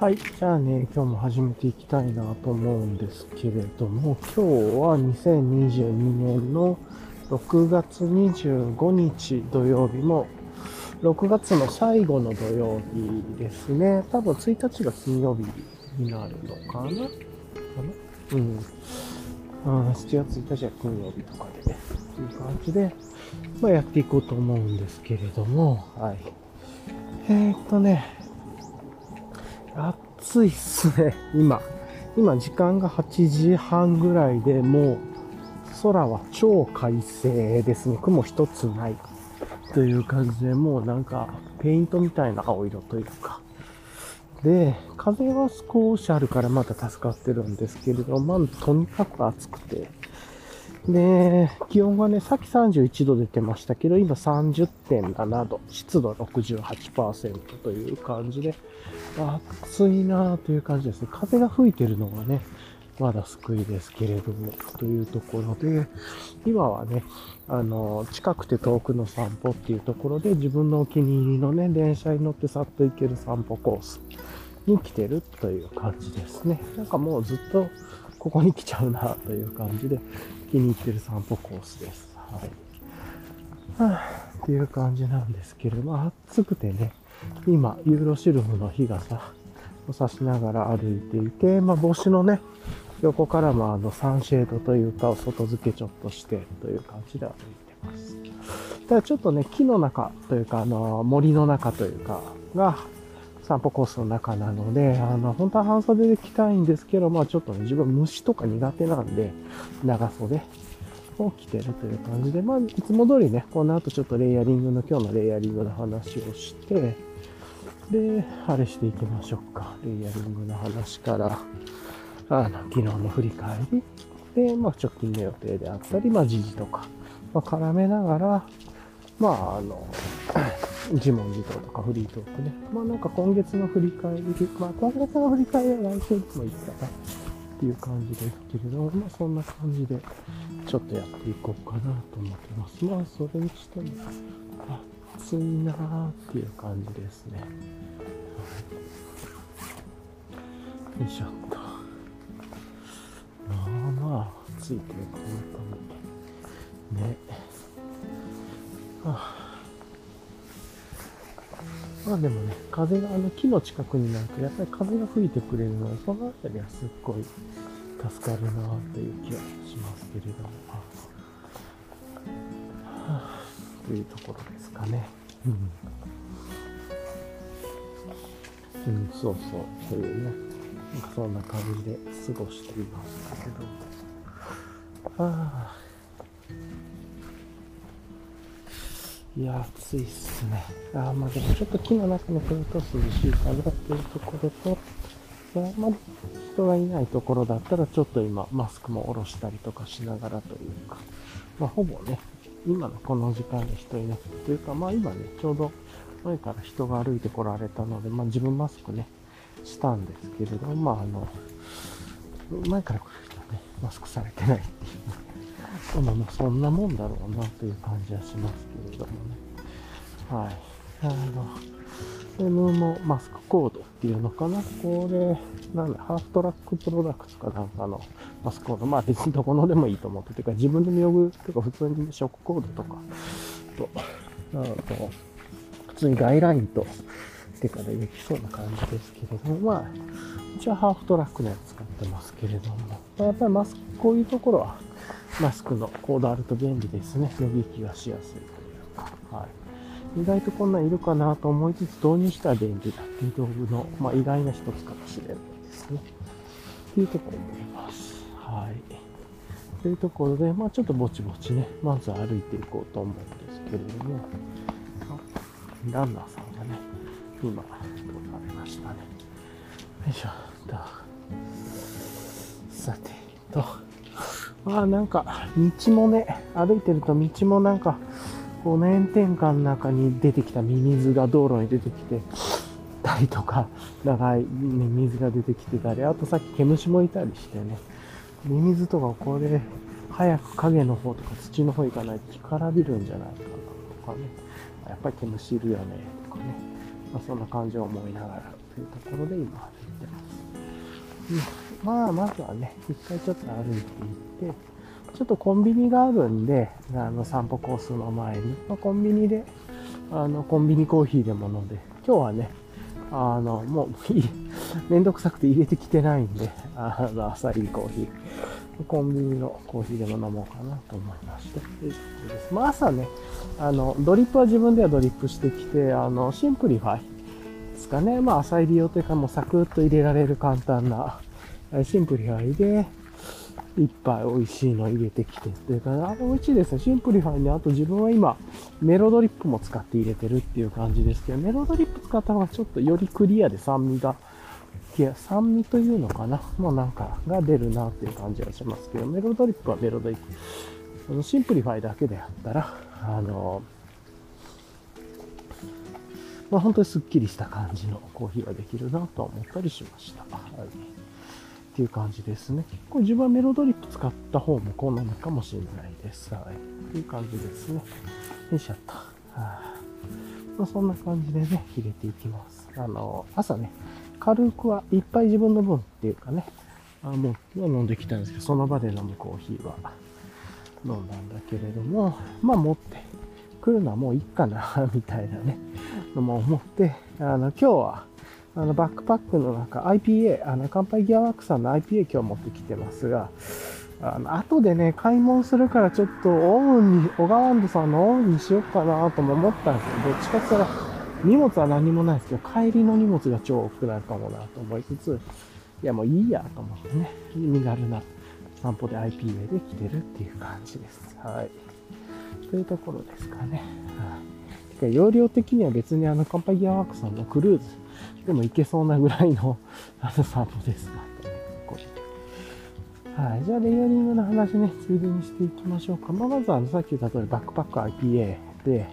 はい。じゃあね、今日も始めていきたいなと思うんですけれども、今日は2022年の6月25日土曜日も、6月の最後の土曜日ですね。多分1日が金曜日になるのかな？かな？うん。7月1日は金曜日とかで、ね、という感じで、まあ、やっていこうと思うんですけれども、はい。えー、っとね、暑いっすね、今。今時間が8時半ぐらいでもう空は超快晴ですね。雲一つないという感じでもうなんかペイントみたいな青色というか。で、風は少しあるからまだ助かってるんですけれど、まあとにかく暑くて。で、気温はね、さっき31度出てましたけど、今30.7度、湿度68%という感じで、暑いなという感じですね。風が吹いてるのがね、まだ救いですけれども、というところで、今はね、あの、近くて遠くの散歩っていうところで、自分のお気に入りのね、電車に乗ってさっと行ける散歩コースに来てるという感じですね。なんかもうずっとここに来ちゃうなという感じで、気に入ってる散歩コースです。はい。はあ、っていう感じなんですけれども、暑くてね、今、ユーロシルフの日傘を差しながら歩いていて、まあ、帽子のね、横からもあのサンシェードというか、外付けちょっとしてという感じで歩いてます。ただちょっとね、木の中というか、あの、森の中というか、が、散歩コースの中なので、あの、本当は半袖で着たいんですけど、まあちょっとね、自分虫とか苦手なんで、長袖を着てるという感じで、まあいつも通りね、この後ちょっとレイヤリングの、今日のレイヤリングの話をして、で、あれしていきましょうか。レイヤリングの話から、あの、昨日の振り返り、で、まあ、直近の予定であったり、まあ、時事とか、まあ、絡めながら、まあ、あの、自問自答とかフリートークね。まあ、なんか今月の振り返り、まあ、今月の振り返りは来週でもいいかなっていう感じですけれども、まあ、そんな感じで、ちょっとやっていこうかなと思ってます。まあ、それにしても、暑いなーっていう感じですね。よいしょっと。まあまあ、暑いというか、本当に。ね。はあ、まあでもね、風が、あの木の近くになると、やっぱり風が吹いてくれるので、そのあたりはすっごい助かるなという気はしますけれども。はあ、というところですかね。うん。うん、そうそう、というね。そんな感じで過ごしていますけど。ああ。いや、暑いっすね。あまあでもちょっと木の中に来ると涼しいかなっていうところと、あんまり人がいないところだったらちょっと今マスクも下ろしたりとかしながらというか、まあほぼね、今のこの時間で人いなくて、というかまあ今ね、ちょうど前から人が歩いてこられたので、まあ自分マスクね、したんですけれど、まああの、前から来る人はね、マスクされてないっていう、まあまあそんなもんだろうなという感じはしますけれどもね。はい。あの、M のマスクコードっていうのかなこれ、なんだ、ハーフトラックプロダクツかなんかのマスクコード。まあ別にどこのでもいいと思っててか、自分で見覚えとか普通にショックコードとか、と、あと、普通にガイラインと、てかでできそうな感じですけれども、まあ、一応ハーフトラックのやつ使ってますけれども、まあ、やっぱりマスク、こういうところは、マスクのコードあると便利ですね。脱ぎ着がしやすいというか、はい。意外とこんなんいるかなと思いつつ導入したら便利だっていう道具の、まあ、意外な一つかもしれないですね。っていうところ思います。はい。というところで、まあちょっとぼちぼちね、まず歩いていこうと思うんですけれども、ランナーさんがね今、取られましたね。よいしょと。さてと。あ、なんか、道もね、歩いてると道もなんか、こう炎天下の中に出てきたミミズが道路に出てきてたりとか、長い、ね、水が出てきてたり、あとさっき毛虫もいたりしてね、ミミズとかこれ、早く影の方とか土の方行かないと干からびるんじゃないかなとかね、やっぱり毛虫いるよね、とかね。まあ、そんな感じを思いながらというところで今歩いてます。まあ、まずはね、一回ちょっと歩いていって、ちょっとコンビニがあるんで、あの、散歩コースの前に、まあ、コンビニで、あの、コンビニコーヒーでも飲んで、今日はね、あの、もう、めんどくさくて入れてきてないんで、あの、浅煎りコーヒー。コンビニのコーヒーでも飲もうかなと思いまして。ですまあ朝ね、あの、ドリップは自分ではドリップしてきて、あの、シンプリファイですかね。まあ浅煎り用というかもうサクッと入れられる簡単な、シンプリファイで、一杯美味しいの入れてきてっていうか、あれ美味しいですね。シンプリファイに、あと自分は今、メロドリップも使って入れてるっていう感じですけど、メロドリップ使った方がちょっとよりクリアで酸味が、いや、酸味というのかなもうなんか、が出るなっていう感じはしますけど、メロドリップはメロドリップ。あのシンプリファイだけであったら、あの、まあ、本当にすっきりした感じのコーヒーができるなと思ったりしました。はい。っていう感じですね。これ自分はメロドリップ使った方も好みかもしれないです。はい。っていう感じですね。よいしょっと。はあ、まあ、そんな感じでね、入れていきます。あの、朝ね、軽くはいっぱい自分の分っていうかね、あもう飲んできたんですけど、その場で飲むコーヒーは飲んだんだけれども、まあ持ってくるのはもういいかな、みたいなね、のも思って、あの、今日はあの、バックパックの中、IPA、あの、乾杯ギアワークさんの IPA 今日持ってきてますが、あの、後でね、買い物するからちょっとオウンに、オガワンドさんのオウンにしようかなとも思ったんですけど、どっちかって言ったら、荷物は何もないですけど、帰りの荷物が超多くなるかもなと思いつつ、いやもういいやと思ってね、身軽な散歩で IPA で来てるっていう感じです。はい。というところですかね。はい。てか容量的には別にあの、乾杯ギアワークさんのクルーズ、でも行けそうなぐらいの あの散歩ですか。はい。じゃあ、レイヤリングの話ね、ついでにしていきましょうか。まあ、まずは、さっき言った通り、バックパック IPA で、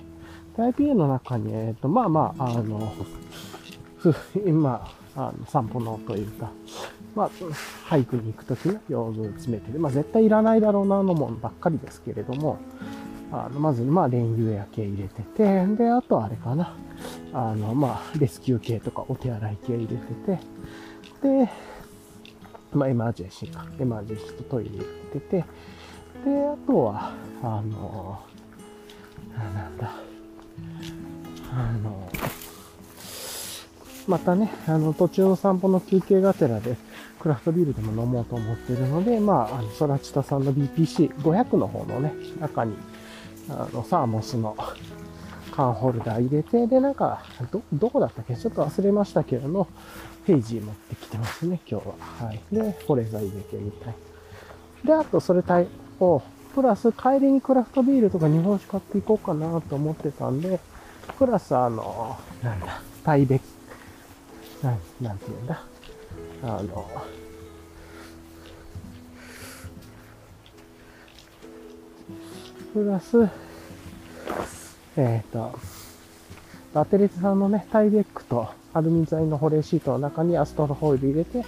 IPA の中に、えっ、ー、と、まあまあ、あの、今、あの散歩のというか、まあ、ハイクに行くときの用具詰めてる。まあ、絶対いらないだろうなのもんばっかりですけれども、あの、まず、まあ、レインウェア系入れてて、で、あとあれかな。あの、まあ、レスキュー系とかお手洗い系入れてて、で、まあ、エマージェンシーか。エマージェンシーとトイレ入れてて、で、あとは、あの、なんだ、あの、またね、あの、途中の散歩の休憩がてらで、クラフトビールでも飲もうと思ってるので、まあ、あの、ソラチタさんの BPC500 の方のね、中に、あの、サーモスの缶ホルダー入れて、で、なんか、ど、どこだったっけ？ちょっと忘れましたけども、ページー持ってきてますね、今日は。はい。で、保冷剤入れてみたい。で、あと、それ対応、プラス、帰りにクラフトビールとか日本酒買っていこうかなと思ってたんで、プラス、あの、なんだ、タイベなん、なんて言うんだ？あの、プラス、えっ、ー、と、バテレツさんのね、タイベックとアルミ材の保冷シートの中にアストロホイル入れて、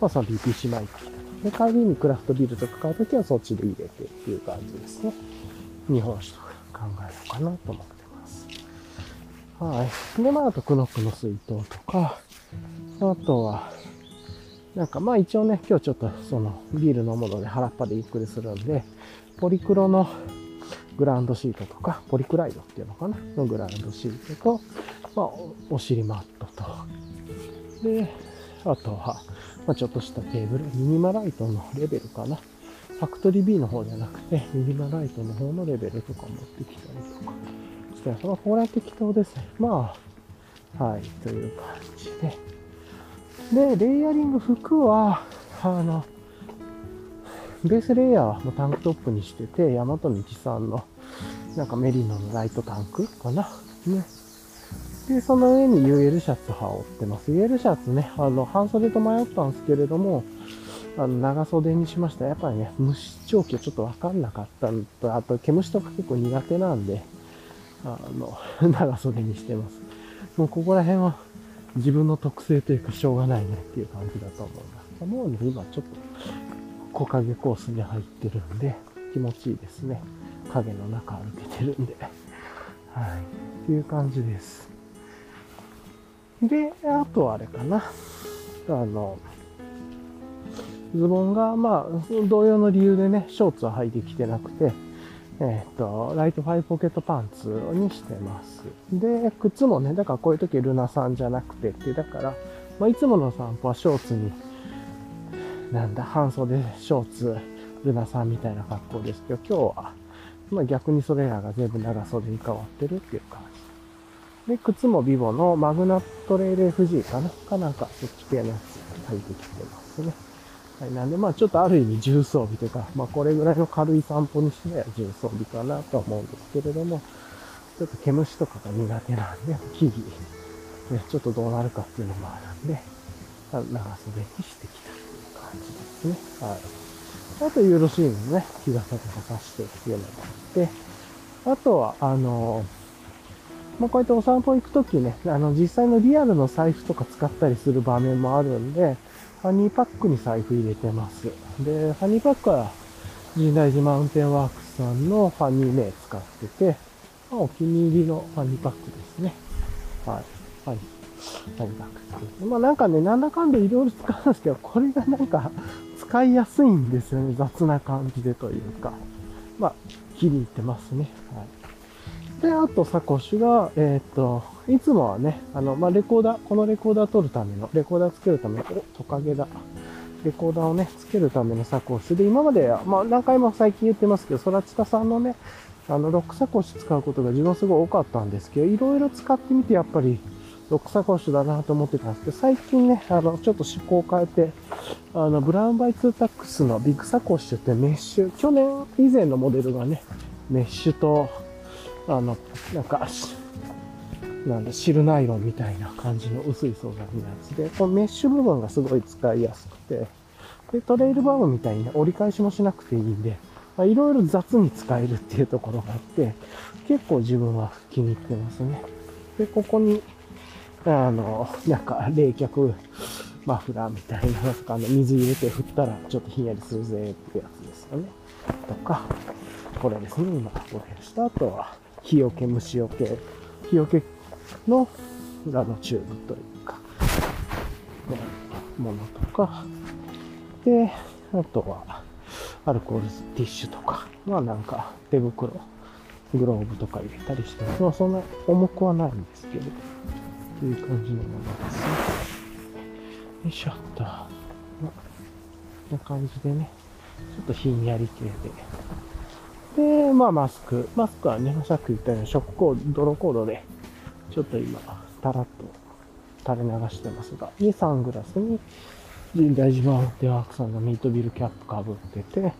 まあその BPC 巻いてきた。で、帰りにクラフトビールとか買うときはそっちで入れてっていう感じですね。日本酒とか考えようかなと思ってます。はい。で、まああとクノックの水筒とか、あとは、なんかまあ一応ね、今日ちょっとそのビール飲むので腹っぱでゆっくりするんで、ポリクロのグランドシートとか、ポリクライドっていうのかな？のグランドシートと、まあ、お尻マットと、で、あとは、まあ、ちょっとしたテーブル、ミニマライトのレベルかな？ファクトリー B の方じゃなくて、ミニマライトの方のレベルとか持ってきたりとかそして、そのこれは適当ですね。まあ、はい、という感じで。で、レイヤリング服は、あの、ベースレイヤーはもうタンクトップにしてて、ヤマトミキさんの、なんかメリノのライトタンクかな？ね。で、その上に UL シャツ羽織ってます。UL シャツね、あの、半袖と迷ったんですけれども、あの、長袖にしました。やっぱりね、虫長期はちょっとわかんなかったのと、あと、毛虫とか結構苦手なんで、あの、長袖にしてます。もうここら辺は自分の特性というかしょうがないねっていう感じだと思います。もうね、今ちょっと木陰コースに入ってるんで、気持ちいいですね。影の中歩けてるんで。はい。っていう感じです。で、あとはあれかな。あの、ズボンが、まあ、同様の理由でね、ショーツは履いてきてなくて、えっ、と、ライトファイポケットパンツにしてます。で、靴もね、だからこういう時ルナさんじゃなくてって、だから、まあ、いつもの散歩はショーツに、なんだ、半袖、ショーツ、ルナさんみたいな格好ですけど、今日は、まあ、逆にそれらが全部長袖に変わってるっていう感じ。で、靴もビボのマグナトレール FG かな？かなんか、そっち系のやつ履いてきてますね。はい、なんで、まあちょっとある意味重装備というか、まあこれぐらいの軽い散歩にしては重装備かなとは思うんですけれども、ちょっと毛虫とかが苦手なんで、木々、ね、ちょっとどうなるかっていうのもあるんで、長袖にしてきたですね。はい。あと、ユーロシーンのね、日傘とかさしてっていうのがあって、あとは、あの、まあ、こうやってお散歩行くときね、あの、実際のリアルの財布とか使ったりする場面もあるんで、ハニーパックに財布入れてます。で、ハニーパックは、神大寺マウンテンワークスさんのファニー名使ってて、まあ、お気に入りのハニーパックですね。はい。はい。ハニーパックまあなんかね、なんだかんだいろいろ使うんですけど、これがなんか使いやすいんですよね。雑な感じでというか。まあ、気に入ってますね。はい。で、あとサコッシュが、えっ、と、いつもはね、あの、まあ、レコーダー、このレコーダー撮るための、レコーダーつけるための、お、トカゲだ。レコーダーをね、つけるためのサコッシュで、今まで、まあ、何回も最近言ってますけど、ソラチタさんのね、あの、ロックサコッシュ使うことが自分すごい多かったんですけど、いろいろ使ってみて、やっぱり、ロックサコッシュだなと思ってたんですけど、最近ね、あの、ちょっと思考を変えて、あの、ブラウンバイツータックスのビッグサコッシュってメッシュ、去年以前のモデルがね、メッシュと、あの、なんか、なんだ、シルナイロンみたいな感じの薄い素材のやつで、このメッシュ部分がすごい使いやすくて、で、トレイルバームみたいに、ね、折り返しもしなくていいんで、まあ、いろいろ雑に使えるっていうところがあって、結構自分は気に入ってますね。で、ここに、あの、なんか冷却マフラーみたいな、なんかあの水入れて振ったらちょっとひんやりするぜってやつですよね。とか、これですね、今、これした後は、日よけ、虫よけ、日よけの裏のチューブというか、ものとか、で、あとは、アルコールティッシュとか、まあなんか手袋、グローブとか入れたりして、まあそんな重くはないんですけど、という感じのものですね。よいしょっと。こんな感じでね、ちょっとひんやり系で、で、まあマスク。マスクはね、さっき言ったように食コード、泥コードで、ちょっと今、たらっと垂れ流してますが、にサングラスに、神大寺マウンテワークさんのミートビルキャップかぶってて、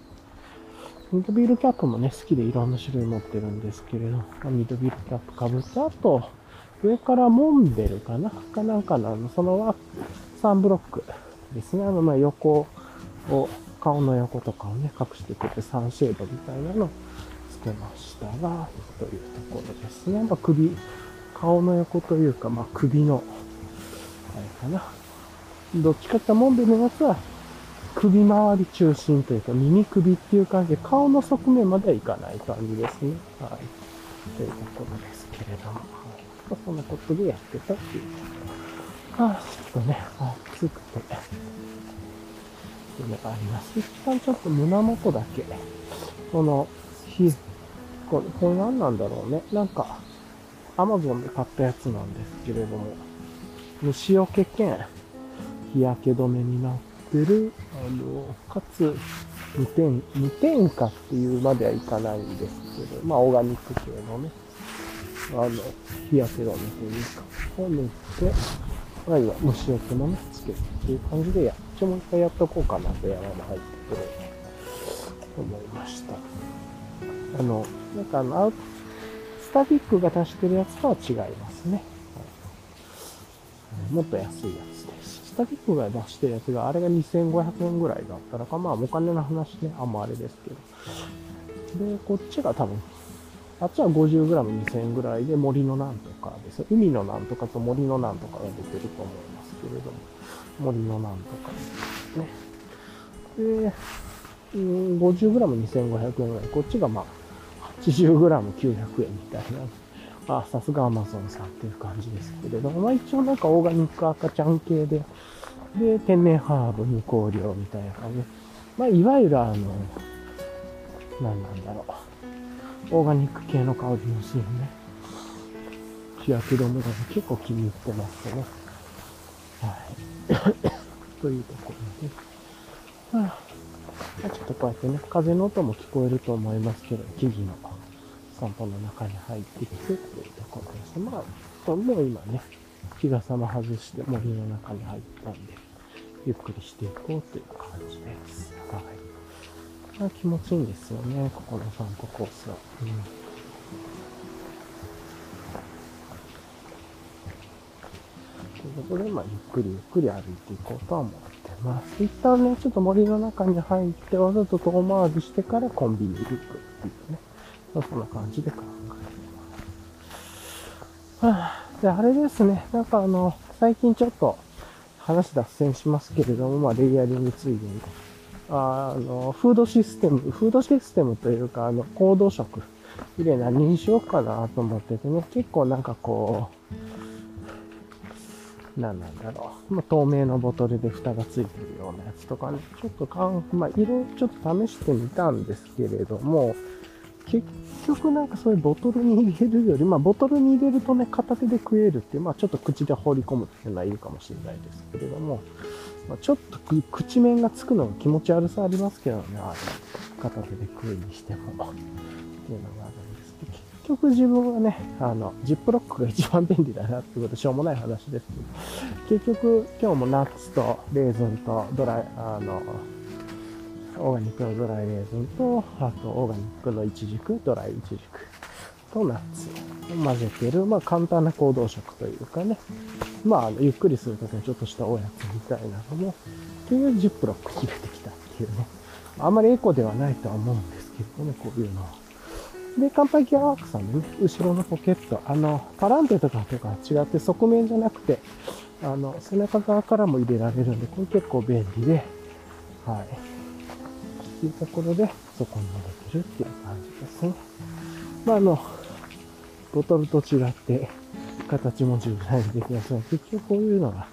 ミートビールキャップもね、好きでいろんな種類持ってるんですけれど、ミートビールキャップかぶって、あと、上からモンベルかな？かなんかの、そのは、サンブロックですね。あの、ま、横を顔の横とかをね、隠してくれてサンシェードみたいなのをつけましたが、というところですね。まあ、首、顔の横というか、まあ、首の、あれかな。どっちかってモンベルのやつは、首周り中心というか、耳首っていう感じで、顔の側面まではいかない感じですね。はい。というところですけれども、そんなことでやってたっていう。あ、ちょっとね、暑くて、っていうのがあります。一旦ちょっと胸元だけ、この、ひ、これ、これ何なんだろうね。なんか、アマゾンで買ったやつなんですけれども、虫除け兼日焼け止めになってる、あの、かつ、無添、無添加っていうまではいかないんですけど、まあ、オーガニック系のね、あの、日焼け止めというか、を塗って、あるいは虫除けもね、つけるっていう感じでやっ応もう一回やっとこうかなと山も入ってくると思いました。あの、なんかあの、アウスタビックが出してるやつとは違いますね。もっと安いやつです。スタビックが出してるやつが、あれが2500円ぐらいだったらか、まあお金の話ね、あんまあれですけど。で、こっちが多分、あっちは 50g2000 円ぐらいで森のなんとかです。海のなんとかと森のなんとかが出てると思いますけれども。森のなんとかですね。で、50g2500 円ぐらい。こっちがまあ、80g900 円みたいな。あ、さすがアマゾンさんっていう感じですけれども、まあ一応なんかオーガニック赤ちゃん系で、で、天然ハーブ、無香料みたいな感じで、まあ、いわゆるあの、何なんだろう。オーガニック系の香りのするね。日焼け止めが結構気に入ってますね。はい。というところで。はあ、ちょっとこうやってね、風の音も聞こえると思いますけど、木々の散歩の中に入っていくっていうところです。まあ、もう今ね、日傘も外して森の中に入ったんで、ゆっくりしていこうという感じです。はい。あ、気持ちいいんですよね、ここの散歩コースは。うんということで、まあ、ゆっくりゆっくり歩いていこうとは思ってます。一旦ね、ちょっと森の中に入って、わざと遠回りしてからコンビニ行くっていうね。そんな感じで考えてます。はあ、で、あれですね、なんかあの、最近ちょっと話脱線しますけれども、まあ、レイヤリングついでに、あの、フードシステム、フードシステムというか、あの、行動食、入れ何にしようかなと思っててね、結構なんかこう、何なんだろう。まあ、透明のボトルで蓋がついてるようなやつとかね、ちょっとかん、まあ、色ちょっと試してみたんですけれども、結局なんかそういうボトルに入れるより、まあボトルに入れるとね、片手で食えるっていう、まあちょっと口で放り込むっていうのはいるかもしれないですけれども、まあ、ちょっと口面がつくのが気持ち悪さありますけどね、あれ、片手で食うにしても、っていうのがあるんですけど、結局自分はね、あの、ジップロックが一番便利だなってことしょうもない話ですけど、結局今日もナッツとレーズンとドライ、あの、オーガニックのドライレーズンと、あとオーガニックのイチジク、ドライイチジクとナッツを混ぜてる、まあ簡単な行動食というかね、まあゆっくりするときにちょっとしたおやつみたいなのも、っていうジップロックに入れてきたっていうね。あんまりエコではないとは思うんですけどね、こういうのは。で、乾杯ギアワークさんのね、後ろのポケット、あの、パランテとかとか違って側面じゃなくて、あの、背中側からも入れられるんで、これ結構便利で、はい。っていうところで、そこに入れてるっていう感じですね。まあ、あの、ボトルと違って、形も柔軟にできますが、結局こういうのが、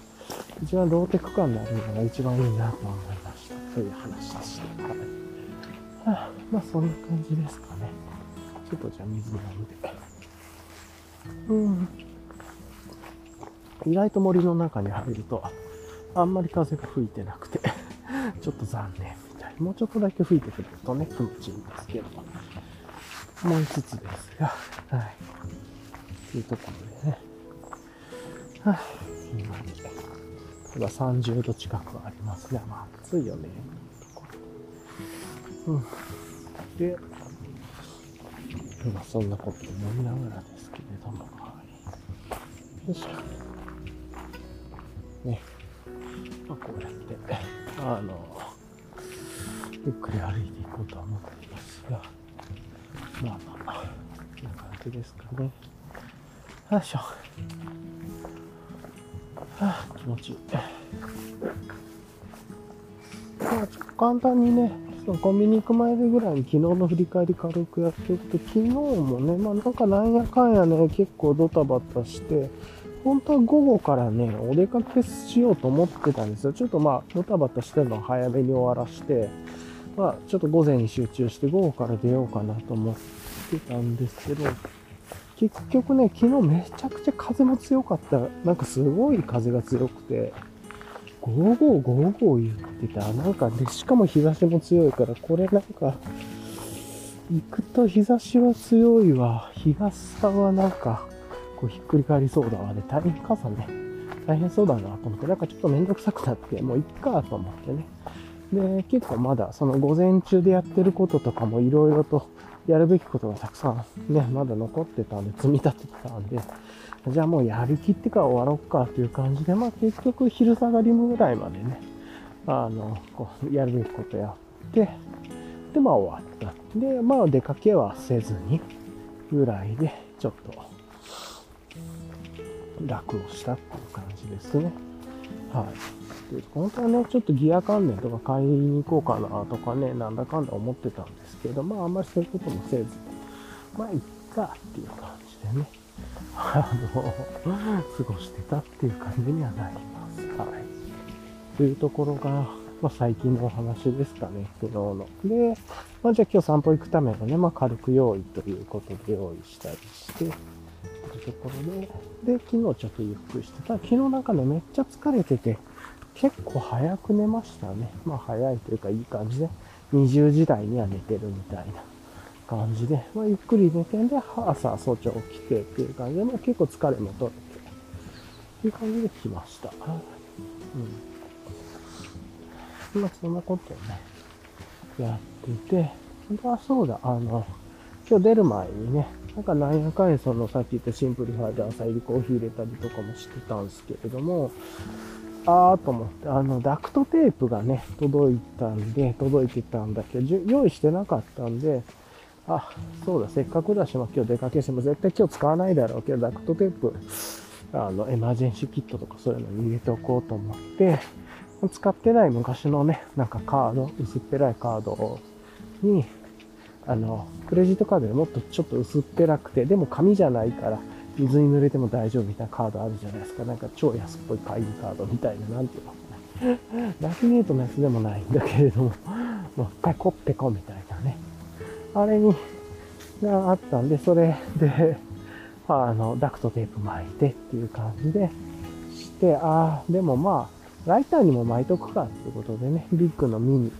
一番ローテク感のあるのが一番いいなと思いました。という話でした。はい。はあ、まあ、そんな感じですかね。ちょっとじゃあ水飲んで。うん。意外と森の中に入ると、あんまり風が吹いてなくて ちょっと残念みたい。もうちょっとだけ吹いてくれるとね、気持ちいいんですけど、思いつつですが、はい。というところで、はい。今に、ただ30度近くありますね。まあ、暑いよね、うん。で、まあ、そんなこと思いながらですけれども、はい。よいしょ。ね。まあ、こうやって、あの、ゆっくり歩いていこうとは思っていますが、まあまあ、こんな感じですかね。よいしょ。気持ちいい。まあ、簡単にね、そのコンビニ行く前でぐらいに昨日の振り返り軽くやっておくと、昨日もね、まあなんかなんやかんやね、結構ドタバタして、本当は午後からね、お出かけしようと思ってたんですよ。ちょっとまあ、ドタバタしてるのを早めに終わらして、まあ、ちょっと午前に集中して午後から出ようかなと思ってたんですけど、結局ね、昨日めちゃくちゃ風も強かった。なんかすごい風が強くて、ゴーゴーゴーゴー言ってた。なんかで、しかも日差しも強いから、これなんか、行くと日差しは強いわ。日傘はなんか、こうひっくり返りそうだわね。大変傘ね。大変そうだなと思って、なんかちょっとめんどくさくなって、もういっかと思ってね。で、結構まだその午前中でやってることとかもいろいろとやるべきことがたくさんね、まだ残ってたんで、積み立ててたんで、じゃあもうやりきってから終わろうかという感じで、まあ結局昼下がりぐらいまでね、あの、こう、やるべきことやって、で、まあ終わった。で、まあ出かけはせずに、ぐらいで、ちょっと、楽をしたっていう感じですね。はい。ていう本当はね、ちょっとギア関連とか買いに行こうかなとかね、なんだかんだ思ってたんでけど、まああんまりそういうこともせず、まあいっかっていう感じでね、あの、過ごしてたっていう感じにはなります。はい。というところが、まあ、最近のお話ですかね、昨日の。で、まあ、じゃあ今日散歩行くためのね、まあ、軽く用意ということで用意したりして、というところで、で、昨日ちょっとゆっくりしてた。昨日なんかね、めっちゃ疲れてて、結構早く寝ましたね。まあ早いというかいい感じで、20時台には寝てるみたいな感じで、まあゆっくり寝てんで、朝早朝起きてっていう感じで、まあ結構疲れも取れて、っていう感じで来ました。うん。まあそんなことをね、やってて、あ、そうだ、あの、今日出る前にね、なんかなんやかんやそのさっき言ったシンプルファイで浅煎りコーヒー入れたりとかもしてたんですけれども、あーと思って、あの、ダクトテープがね、届いたんで、届いてたんだけど、用意してなかったんで、あ、そうだ、せっかくだし、まあ、今日出かけしても絶対今日使わないだろうけど、ダクトテープ、あの、エマージェンシーキットとかそういうのに入れておこうと思って、使ってない昔のね、なんかカード、薄っぺらいカードに、あの、クレジットカードでもっとちょっと薄っぺらくて、でも紙じゃないから、水に濡れても大丈夫みたいなカードあるじゃないですか。なんか超安っぽい会議カードみたいな、なんていうの？ラフィネートのやつでもないんだけれども、もう一回コッペコみたいなね。あれに、があったんで、それで、あの、ダクトテープ巻いてっていう感じでして、ああ、でもまあ、ライターにも巻いとくかっていうことでね、ビッグのミニ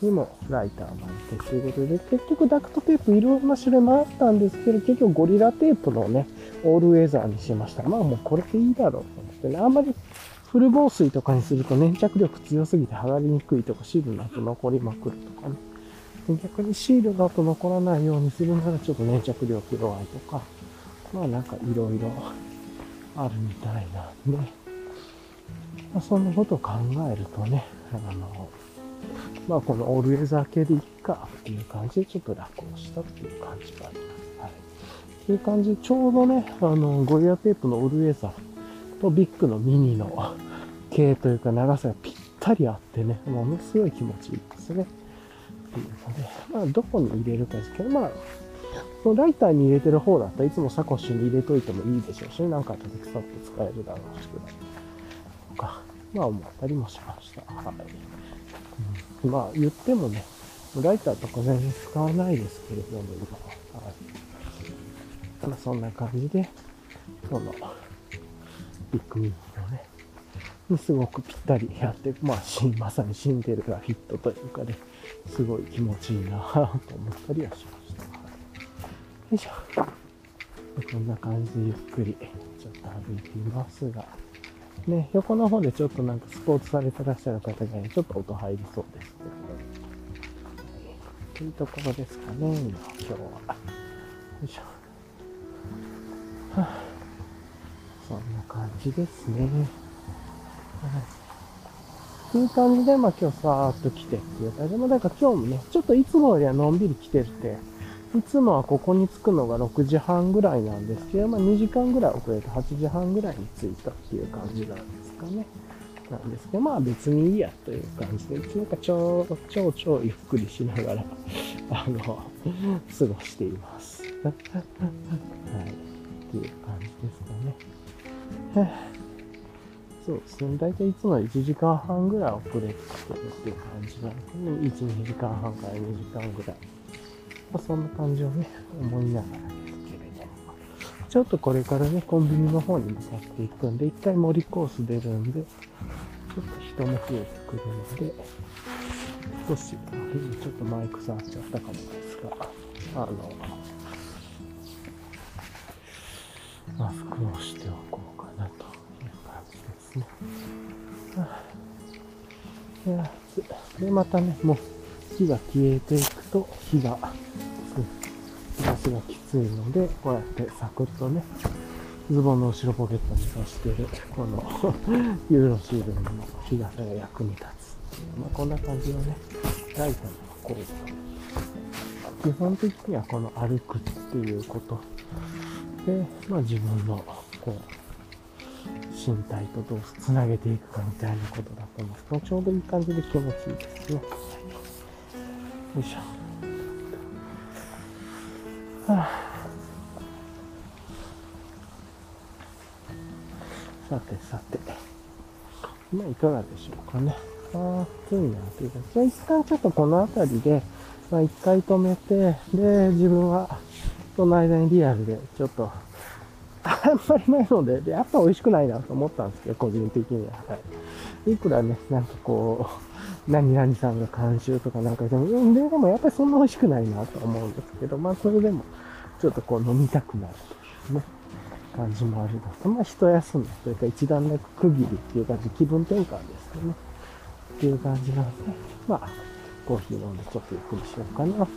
にもライター巻いてということで、結局ダクトテープいろんな種類もあったんですけど、結局ゴリラテープのね、オールウェザーにしました。まあもうこれでいいだろうと思ってね。あんまりフル防水とかにすると粘着力強すぎて剥がれにくいとか、シールの後残りまくるとかね。逆にシールの後残らないようにするならちょっと粘着力弱いとか、まあなんかいろいろあるみたいなんで、まあ、そんなことを考えるとね、あの、まあこのオールウェザー系でいっかっていう感じでちょっと楽をしたっていう感じがあります。はいっていう感じで、ちょうどね、あの、ゴリラテープのオールウェザーとビッグのミニの系というか長さがぴったりあってね、ものすごい気持ちいいですね。っていうので、まあ、どこに入れるかですけど、まあ、そのライターに入れてる方だったらいつもサコッシュに入れといてもいいでしょうし、なんかあった時さっと使えるだろうし、とか、まあ思ったりもしました。はい。まあ言ってもね、ライターとか全然使わないですけれども、今は。はいまあ、そんな感じで、その、ビッグミニのね、すごくぴったりやって、まあ、まさにシンデレラフィットというかね、すごい気持ちいいなぁと思ったりはしました。よいしょ。こんな感じでゆっくりちょっと歩いていますが、ね、横の方でちょっとなんかスポーツされてらっしゃる方がね、ちょっと音入りそうですけど、というところですかね、今日は。よいしょ。そんな感じですね。はい。とい感じで、まあ今日さーっと来てっていう感じで、まあなんか今日もね、ちょっといつもよりはのんびり来てるって、いつもはここに着くのが6時半ぐらいなんですけど、まあ2時間ぐらい遅れて8時半ぐらいに着いたっていう感じなんですかね。なんですけど、まあ別にいいやという感じで、なんか超、超超ゆっくりしながら、あの、過ごしています。はい。っていう感じですかね。そうですね。だいたいつも1時間半ぐらい遅れてきてるっていう感じなんで。1、2時間半から2時間ぐらい。まあ、そんな感じをね、思いながらですけれども。ちょっとこれからね、コンビニの方に向かっていくんで、一回森コース出るんで、ちょっと人も増えてくるので、少し、ちょっとマイク触っちゃったかもですが、あの、マスクをしておこうかなという感じですね。で、またね、もう火が消えていくと火が、ガスがきついので、こうやってサクッとね、ズボンの後ろポケットに刺してる、この ユーロシールの日傘が役に立つ。まあ、こんな感じのね、ライトの効果。基本的にはこの歩くっていうことで、まあ、自分のこう身体とどうつなげていくかみたいなことだと思うんですけど、ちょうどいい感じで気持ちいいですね。よいしょ。さてさて。まあ、いかがでしょうかね。ああ、暑いなというか、じゃあ一旦ちょっとこの辺りで、まあ一回止めて、で、自分は、その間にリアルで、ちょっと、あんまり前ので、やっぱ美味しくないなと思ったんですけど、個人的には。はい。いくらね、なんかこう、何々さんが監修とかなんかでも、うんで、もやっぱりそんな美味しくないなと思うんですけど、まあそれでも、ちょっとこう飲みたくなるというね、感じもあるのと、まあ一休みというか一段落区切りっていう感じ、気分転換ですよね。っていう感じなんで、まあ、コーヒー飲んでちょっとゆっくりしようかなと思って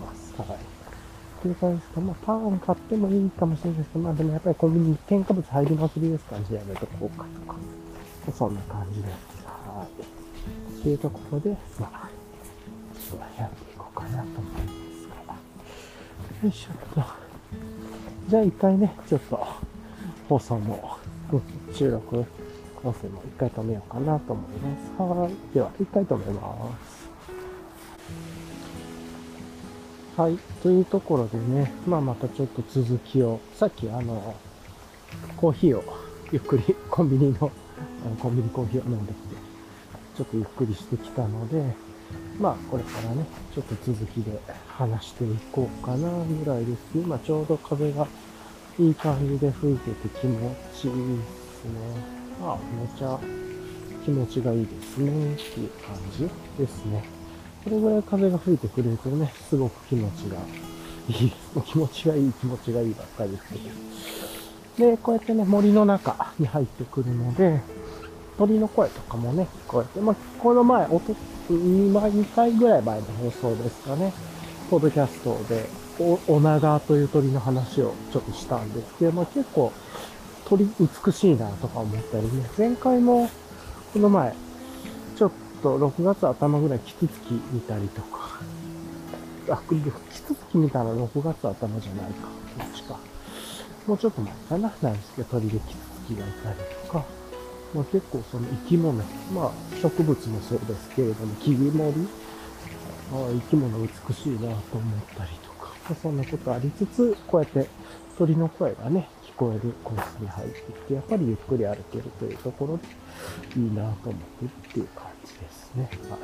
ます。はい。っていう感じですか。まあ、パン買ってもいいかもしれないですけど、まあでもやっぱりコンビニに添加物入りまくりですから、じゃあやめとこうかとか。そんな感じです。はい。っていうところで、まあ、ちょっとやっていこうかなと思いますが。よいしょっと。じゃあ一回ね、ちょっと、放送も、収録、音声も一回止めようかなと思います。はい。では、一回止めます。はい。というところでね、まあまたちょっと続きを、さっきあの、コーヒーをゆっくりコンビニの、あのコンビニコーヒーを飲んでき、ちょっとゆっくりしてきたので、まあこれからね、ちょっと続きで話していこうかなぐらいです。今ちょうど風がいい感じで吹いてて気持ちいいですね。まあめちゃ気持ちがいいですねっていう感じですね。これぐらい風が吹いてくれるとね、すごく気持ちがいい。気持ちがいい、気持ちがいいばっかりですけど。で、こうやってね、森の中に入ってくるので、鳥の声とかもね、聞こえて、まあ、この前、音、2、2回ぐらい前の放送ですかね、ポッドキャストで、お、お長という鳥の話をちょっとしたんですけど、ま、結構、鳥美しいなとか思ったりね、前回も、この前、ちょっと6月頭ぐらいキツツキ見たりとか、あ、キツツキ見たら6月頭じゃないか。どっちか。もうちょっと前かな。なんですけど、鳥でキツツキがいたりとか、まあ、結構その生き物、まあ植物もそうですけれども、木々森、あ生き物美しいなと思ったりとか、まあ、そんなことありつつ、こうやって鳥の声がね、聞こえるコースに入ってきて、やっぱりゆっくり歩けるというところで、いいなと思ってっていう感じですね。はい。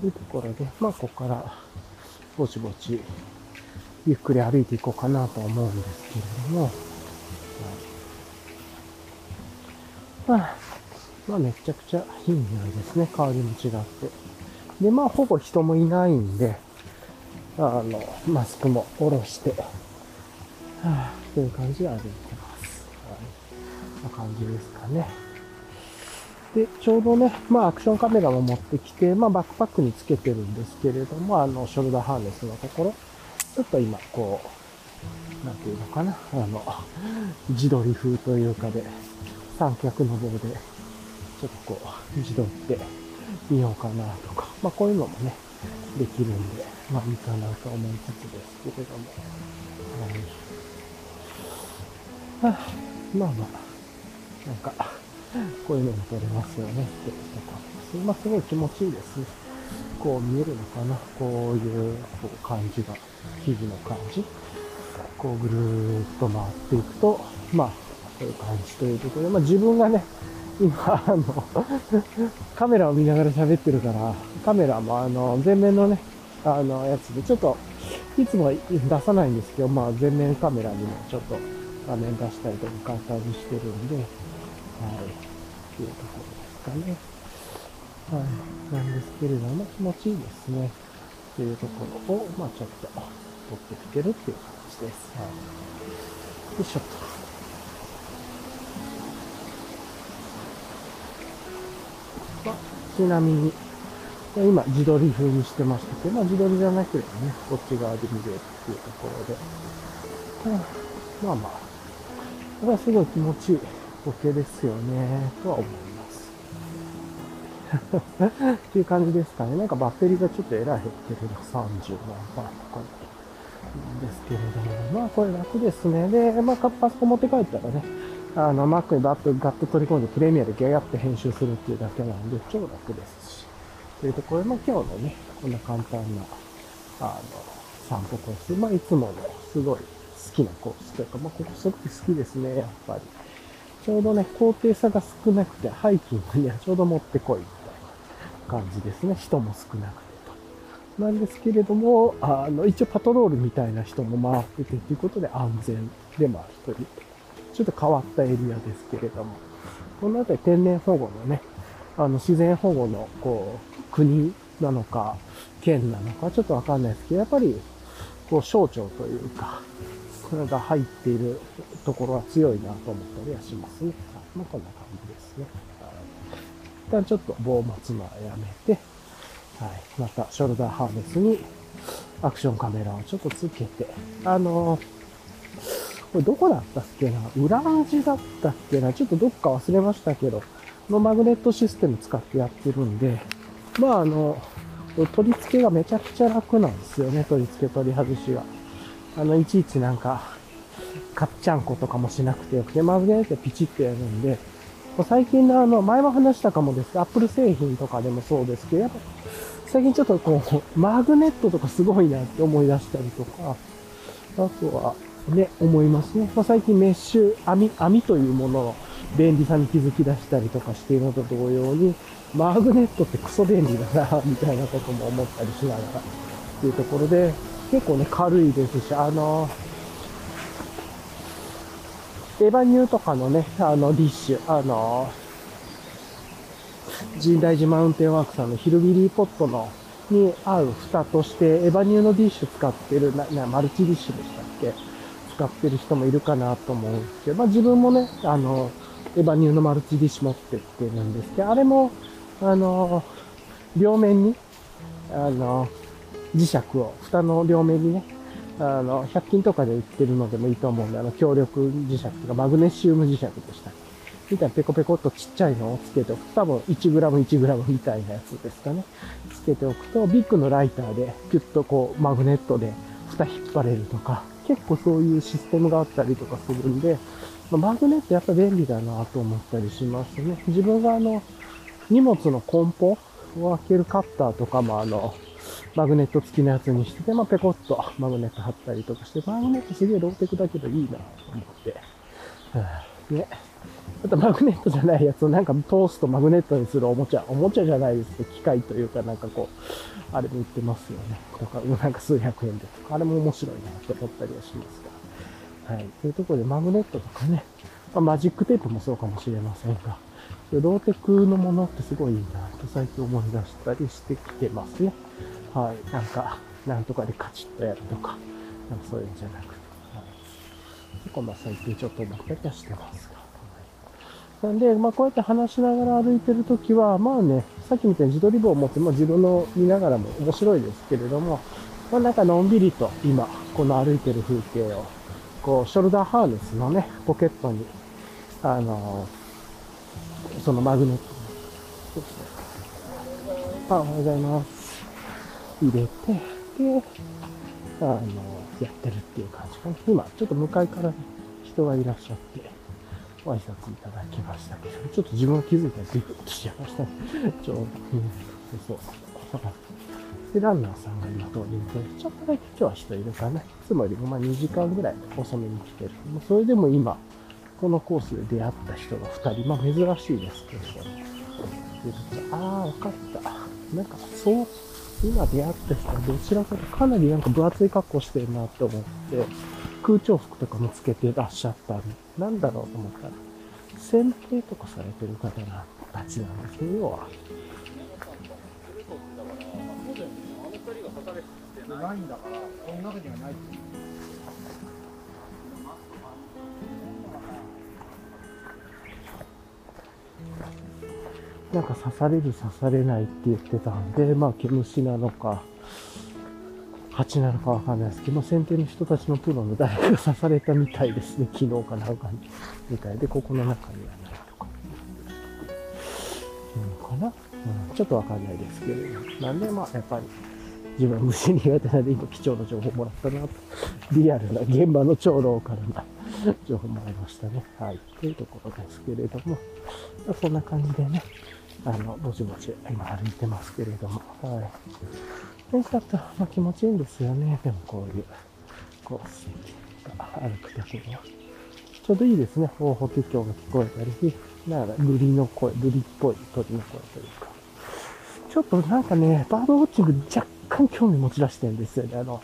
というところで、まあ、ここから、ぼちぼち、ゆっくり歩いていこうかなと思うんですけれども、はい。まあ、まあ、めちゃくちゃいい匂いですね。香りも違って。で、まあ、ほぼ人もいないんで、あの、マスクも下ろして、はあ、という感じで歩いてます。はい。な感じですかね。で、ちょうどね、まあアクションカメラも持ってきて、まあバックパックにつけてるんですけれども、あの、ショルダーハーネスのところ、ちょっと今、こう、なんていうのかな、あの、自撮り風というかで、三脚の棒で、ちょっとこう、自撮ってみようかなとか、まあこういうのもね、できるんで、まあいいかなと思いつつですけれども、はい。あまあまあ、なんか、こういうのも撮れますよねってとこです。まあ、すごい気持ちいいです。こう見えるのかなこういうこう感じが、生地の感じ。こうぐるーっと回っていくと、まあ、という感じというころで、まあ自分がね、今、あの、カメラを見ながら喋ってるから、カメラもあの、前面のね、あの、やつで、ちょっと、いつも出さないんですけど、まあ、前面カメラにもちょっと画面出したりとか簡単にしてるんで、はい。っていうところですかね。はい。なんですけれども、気持ちいいですね。っていうところを、まあちょっと、取ってきてるっていう感じです。はい。よいしょっと。まあ、ちなみに、今、自撮り風にしてましたけど、まあ、自撮りじゃなければね、こっち側で見れるっていうところで、まあまあ、これはすごい気持ちいい。OK ですよね、とは思います。っていう感じですかね。なんかバッテリーがちょっとえらい減ってるの、30何パーとかなんですけれども、まあこれ楽ですね。で、まあパソコン持って帰ったらね、あの、Mac にバッとガッと取り込んでプレミアでギャヤって編集するっていうだけなんで、超楽ですし。というところも今日のね、こんな簡単な、あの、散歩コース。まあいつものすごい好きなコースというか、まあここすごい好きですね、やっぱり。ちょうどね、高低差が少なくて、ハイキングにはちょうどもってこいみたいな感じですね。人も少なくてと。なんですけれども、あの、一応パトロールみたいな人も回っててということで安全でもあるという、ちょっと変わったエリアですけれども、この辺り天然保護のね、あの、自然保護の、こう、国なのか、県なのか、ちょっとわかんないですけど、やっぱり、こう、省庁というか、これが入っているところは強いなと思ったりはしますね。まあ、こんな感じですね。一旦ちょっと棒を持つのはやめて、はい。また、ショルダーハーネスにアクションカメラをちょっとつけて、あのー、これどこだったっけな？裏味だったっけな？ちょっとどっか忘れましたけど、のマグネットシステム使ってやってるんで、まああの、取り付けがめちゃくちゃ楽なんですよね、取り付け取り外しが。あの、いちいちなんか、かっちゃんことかもしなくてよくて、マグネットピチッとやるんで、最近のあの、前も話したかもですけど、アップル製品とかでもそうですけど、やっぱ、最近ちょっとこう、マグネットとかすごいなって思い出したりとか、あとは、ね、思いますね。まあ、最近メッシュ、網、網というものの便利さに気づき出したりとかしているのと同様に、マグネットってクソ便利だな、みたいなことも思ったりしながら、っていうところで、結構ね、軽いですし、あの、エヴァニューとかのね、あの、ディッシュ、あの、神大寺マウンテンワークさんのヒルビリーポットの、に合う蓋として、エヴァニューのディッシュ使ってる、な、な、マルチディッシュでしたっけ？使ってる人もいるかなと思うんですけど、まあ自分もね、あの、エヴァニューのマルチディッシュ持ってってるんですけど、あれも、あの、両面に、あの、磁石を、蓋の両面にね、あの、100均とかで売ってるのでもいいと思うんで、あの、強力磁石とか、マグネシウム磁石でしたみたいなペコペコっとちっちゃいのをつけておくと、多分 1g1g みたいなやつですかね。つけておくと、ビッグのライターで、キュッとこう、マグネットで蓋引っ張れるとか、結構そういうシステムがあったりとかするんで、まマグネットやっぱ便利だなと思ったりしますね。自分があの、荷物の梱包を開けるカッターとかもあの、マグネット付きのやつにしてて、まあ、ペコッとマグネット貼ったりとかして、マグネットすげえローテクだけどいいなと思って。ね。あとマグネットじゃないやつをなんか通すとマグネットにするおもちゃ、おもちゃじゃないですけど、機械というかなんかこう、あれも売ってますよね。とか、なんか数百円でとか、あれも面白いなって思ったりはしますが。はい。というところでマグネットとかね、まあ、マジックテープもそうかもしれませんが、ローテクのものってすごいいいなと最近思い出したりしてきてますね。はい。なんか、なんとかでカチッとやるとか、なんかそういうんじゃなくて。はい。結構まあ最近ちょっと思ったりはしてますが。なんで、まあこうやって話しながら歩いてるときは、まあね、さっきみたいに自撮り棒を持って、まあ自分の見ながらも面白いですけれども、まあなんかのんびりと今、この歩いてる風景を、こう、ショルダーハーネスのね、ポケットに、あのそのマグネット。あ、おはようございます。入れて、で、あの、やってるっていう感じかな。今、ちょっと向かいから人がいらっしゃって、挨拶いただきましたけど、ちょっと自分が気づいたらビクッとしちゃいましたね。ちょうど、うん、そう。で、ランナーさんが今通りにて、ちょっとだけ今日は人いるかな。いつもよりもまあ2時間ぐらい遅めに来てる。それでも今、このコースで出会った人が2人、まあ珍しいですけど、ああ、わかった。なんか、そう、今出会った人はどちらかとかなりなんか分厚い格好してるなって思って、空調服とかもつけてらっしゃったんで、なんだろうと思ったら、剪定とかされてる方がたちなんですね、要は。ないんだから、この中にはないなんか刺される刺されないって言ってたんで、まあ毛虫なのか、蜂なのかわかんないですけど、先手の人たちのプロの誰かが刺されたみたいですね。昨日かなんかに。みたいで、ここの中にはないとか。うん、かな、うん、ちょっとわかんないですけれど。なんで、まあやっぱり、自分は虫苦手なんで今貴重な情報もらったなと。リアルな現場の長老からな情報もらいましたね。はい。というところですけれども、そんな感じでね、あの、ぼちぼち今歩いてますけれども、はい。電車だと、まあ、気持ちいいんですよね。でもこういう、こう、が歩くときには。ちょうどいいですね。方法結響が聞こえたりし、なんかルリの声、ルリっぽい鳥の声というか。ちょっとなんかね、バードウォッチング若干興味持ち出してるんですよね。あの、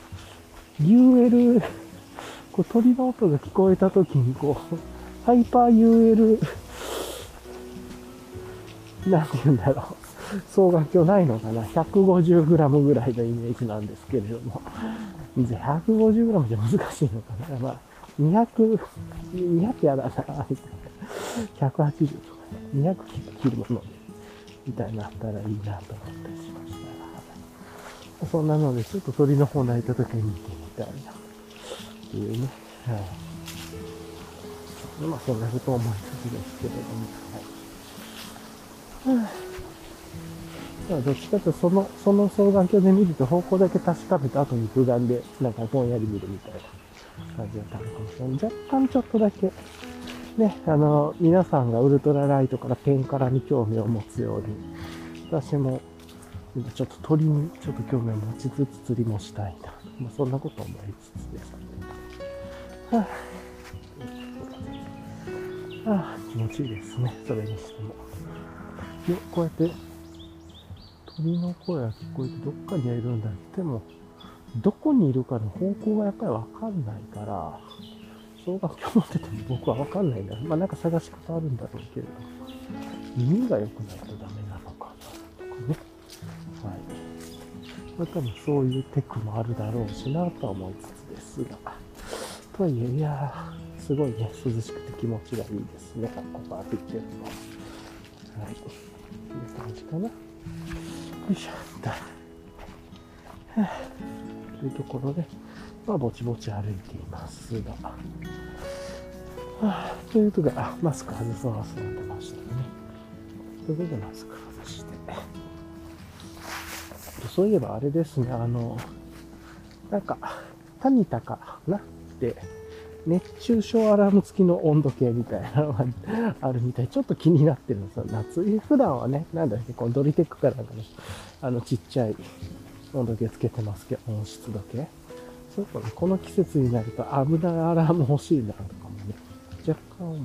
UL、こう鳥の音が聞こえた時にこう、ハイパー UL、なんて言うんだろう。双眼鏡ないのかな ?150g ぐらいのイメージなんですけれども。150g じゃ難しいのかな？まあ、200、200やだな、みたいな。180とかね、200切るもので、みたいになったらいいなと思ったりしました。そんなので、ちょっと鳥の方泣いた時に見てみたいな、っていうね。はい。まあ、そんなこと思いつつですけれども、はい。まあ、どっちかというと、その、その双眼鏡で見ると方向だけ確かめた後に空眼で、なんかぼんやり見るみたいな感じだったのかもしれない。若干ちょっとだけ、ね、あの、皆さんがウルトラライトからペンからに興味を持つように、私も、ちょっと鳥にちょっと興味を持ちつつ釣りもしたいな。まあ、そんなこと思いつつです。はあ、はあ、気持ちいいですね。それにしても。で、こうやって鳥の声が聞こえてどっかにいるんだでも、どこにいるかの方向がやっぱりわかんないから、小学校持ってても僕はわかんないんだ。まあなんか探し方あるんだろうけれど、耳が良くないとダメなのかなとかね。はい。まあ多分そういうテクもあるだろうしなとは思いつつですが。とはいえ、いやー、すごいね、涼しくて気持ちがいいですね。ここ歩いてるのは。はい。という感じかな。よいしょと。というところで、まあ、ぼちぼち歩いていますが。はあ、ということで、あ、マスク外そう忘れてましたね。ということで、マスク外して。そういえばあれですね、あの、なんか、タニタかな？って、熱中症アラーム付きの温度計みたいなのがあるみたい。ちょっと気になってるんですよ。夏、普段はね、なんだっけ、このドリテックかなんかね、あの、ちっちゃい温度計つけてますけど、温湿度計。そうかね、この季節になると危ないアラーム欲しいなとかもね、若干思う。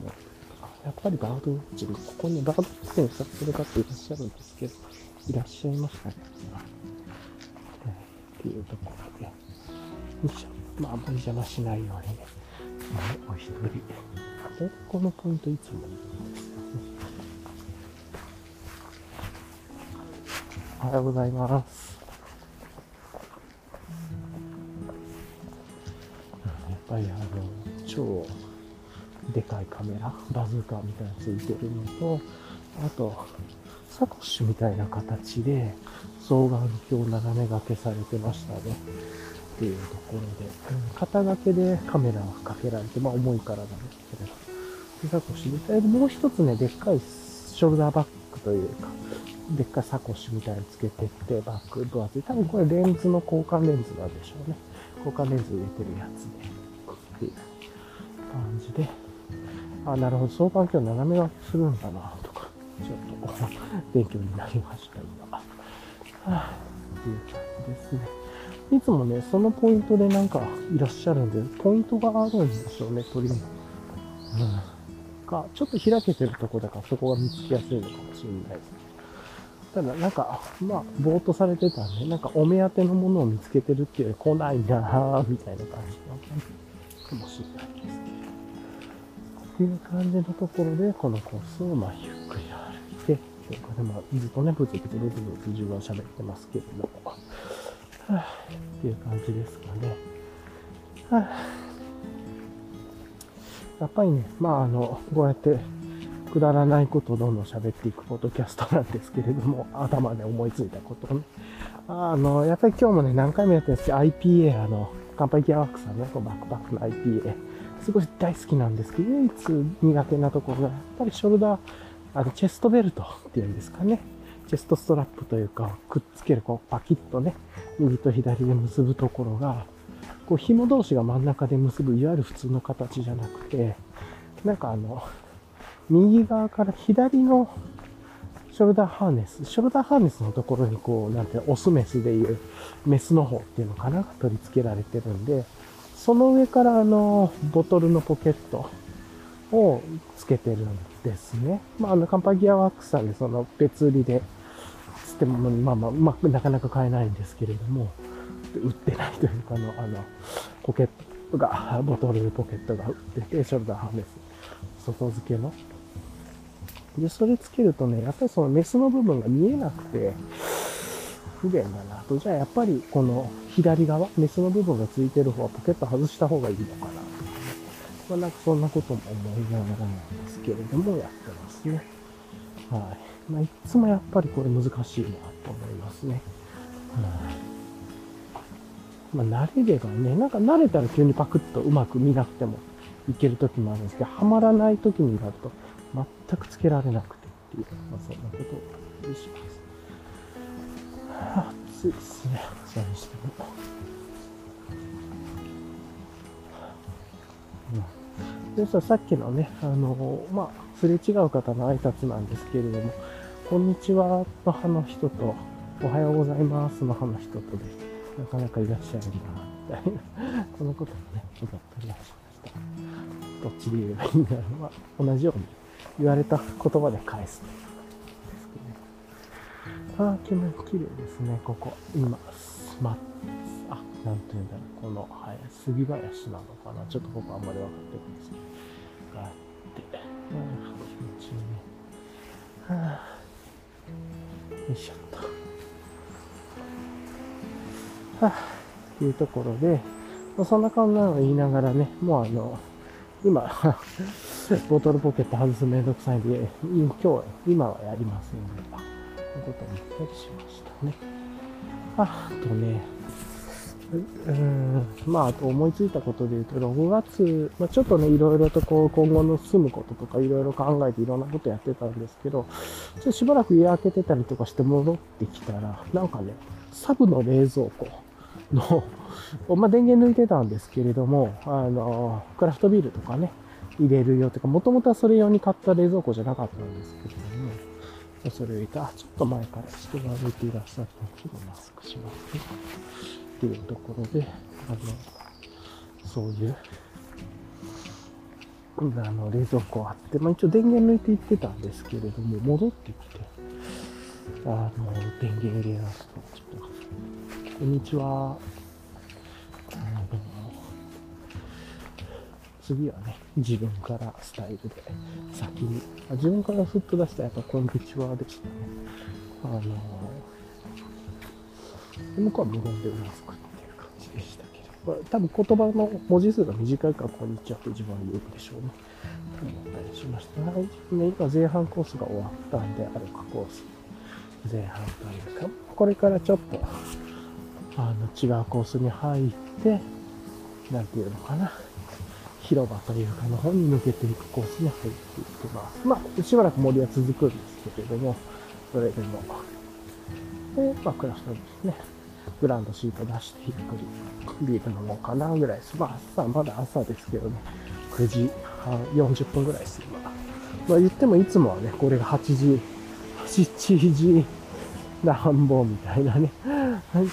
やっぱりバードウォッチング、ここにバードウォッチングされる方いらっしゃるんですけど、いらっしゃいましたね。っていうところで、よいしょ。まあ、あんまり邪魔しないようにね。お一人。で、このポイントいつもいいんですよね。おはようございます。やっぱりあの、超でかいカメラ、バズーカみたいなついてるのと、あと、サコッシュみたいな形で双眼鏡斜め掛けされてましたね。っていうところで、肩掛けでカメラをかけられて、まあ重いからなんですけど、で、サコシュで、もう一つね、でっかいショルダーバッグというか、でっかいサコシみたいにつけてって、バッグ分厚い。多分これレンズの交換レンズなんでしょうね。交換レンズ入れてるやつで、っていう感じで、あ、なるほど、双眼鏡斜め掛けするんだな、とか、ちょっと勉強になりました、今。はあ、っていう感じですね。いつもね、そのポイントでなんかいらっしゃるんで、ポイントがあるんでしょうね、鳥に。うん。か、ちょっと開けてるとこだからそこが見つけやすいのかもしれないですね。ただなんか、まあ、ぼーっとされてたんで、なんかお目当てのものを見つけてるっていうより来ないなぁ、みたいな感じのかもしれないですね。っていう感じのところで、このコースをまあゆっくり歩いて、というかで、まあ、ずっとね、ブツブツブツブツ自分は喋ってますけれども、っていう感じですかね。やっぱりね、まああの、こうやってくだらないことをどんどん喋っていくポッドキャストなんですけれども、頭で思いついたことをね。あの、やっぱり今日もね、何回もやってるんですけど、IPA、あの、乾杯ギアワークさんね、こバックパックの IPA、すごい大好きなんですけど、唯一苦手なところが、やっぱりショルダー、あの、チェストベルトっていうんですかね。チェストストラップというか、くっつける、こう、パキッとね、右と左で結ぶところが、こう、紐同士が真ん中で結ぶ、いわゆる普通の形じゃなくて、なんかあの、右側から左のショルダーハーネス、ショルダーハーネスのところにこう、なんてオスメスでいう、メスの方っていうのかな、取り付けられてるんで、その上からあの、ボトルのポケットをつけてるんですね。まあ、あの、カンパギアワークスさんでその別売りで、つっても、まあまあ、まあ、なかなか買えないんですけれども、売ってないというか、あの、あの、ポケットが、ボトルポケットが売ってて、ショルダーハーネス、外付けの。で、それつけるとね、やっぱりそのメスの部分が見えなくて、不便だなと。じゃあやっぱりこの左側、メスの部分がついてる方はポケット外した方がいいのかなとかね。まあなんかそんなことも思いながらなんですけれども、やってますね。はい。まあいつもやっぱりこれ難しいなと思いますね。はい。まあ慣れればね、なんか慣れたら急にパクッとうまく見なくてもいける時もあるんですけど、はまらない時になると全くつけられなくてっていう、まあそんなことをします。はあ暑いですね。それにしても。うん、でさ、さっきのね、あの、まあ、すれ違う方の挨拶なんですけれども、こんにちはの派の人と、おはようございますの派の人とで、なかなかいらっしゃるな、みたいな、このこともね、思ったりはしました。どっちで言えばいいんだろう。まあ、同じように言われた言葉で返すというですねああ、綺麗ですね、ここ。今、ま、あ、なんて言うんだろう。この、はい、杉林なのかな。ちょっと僕あんまり分かってないですけど。があって、気持ちいいね。はあ、いしょっと。はあ、というところで、まあ、そんな感じなのを言いながらね、もうあの、今、ボトルポケット外すめんどくさいんで、今日は、今はやりませんが、いうことを言ったりしましたね。あとね、うん、まあ、あと思いついたことで言うと、6月、まあ、ちょっとね、いろいろとこう、今後の住むこととかいろいろ考えていろんなことやってたんですけど、ちょっとしばらく家開けてたりとかして戻ってきたら、なんかね、サブの冷蔵庫の まあ、電源抜いてたんですけれども、あの、クラフトビールとかね、入れるよとか、もともとはそれ用に買った冷蔵庫じゃなかったんですけれども、それを言ったあ、ちょっと前から人が歩いていらっしゃるので、ちょっとマスクしますね。っていうところで、あの、そういう、あの、冷蔵庫あって、まあ一応電源抜いていってたんですけれども、戻ってきて、あの、電源入れますと、ちょっと、こんにちは。次はね、自分からスタイルで先に、自分からふっと出したらやっぱこんにちはでしたね。あのー、向こうは無言でうなずくっていう感じでしたけど、多分言葉の文字数が短いからこんにちはと自分は言うでしょうね。と思ったりしました。はい、ね、今前半コースが終わったんで、歩くコース前半というか、これからちょっと、あの、違うコースに入って、なんていうのかな。広場というかの方に抜けていくコースに入っていきます。まあ、しばらく森は続くんですけれども、それでも。で、まあ、クラフトですね。グランドシート出してゆっくりビール飲もうかなぐらいです。まあ、朝、まだ朝ですけどね、9時半、40分ぐらいです、今。まあ、言ってもいつもはね、これが8時、7時なんぼみたいなね。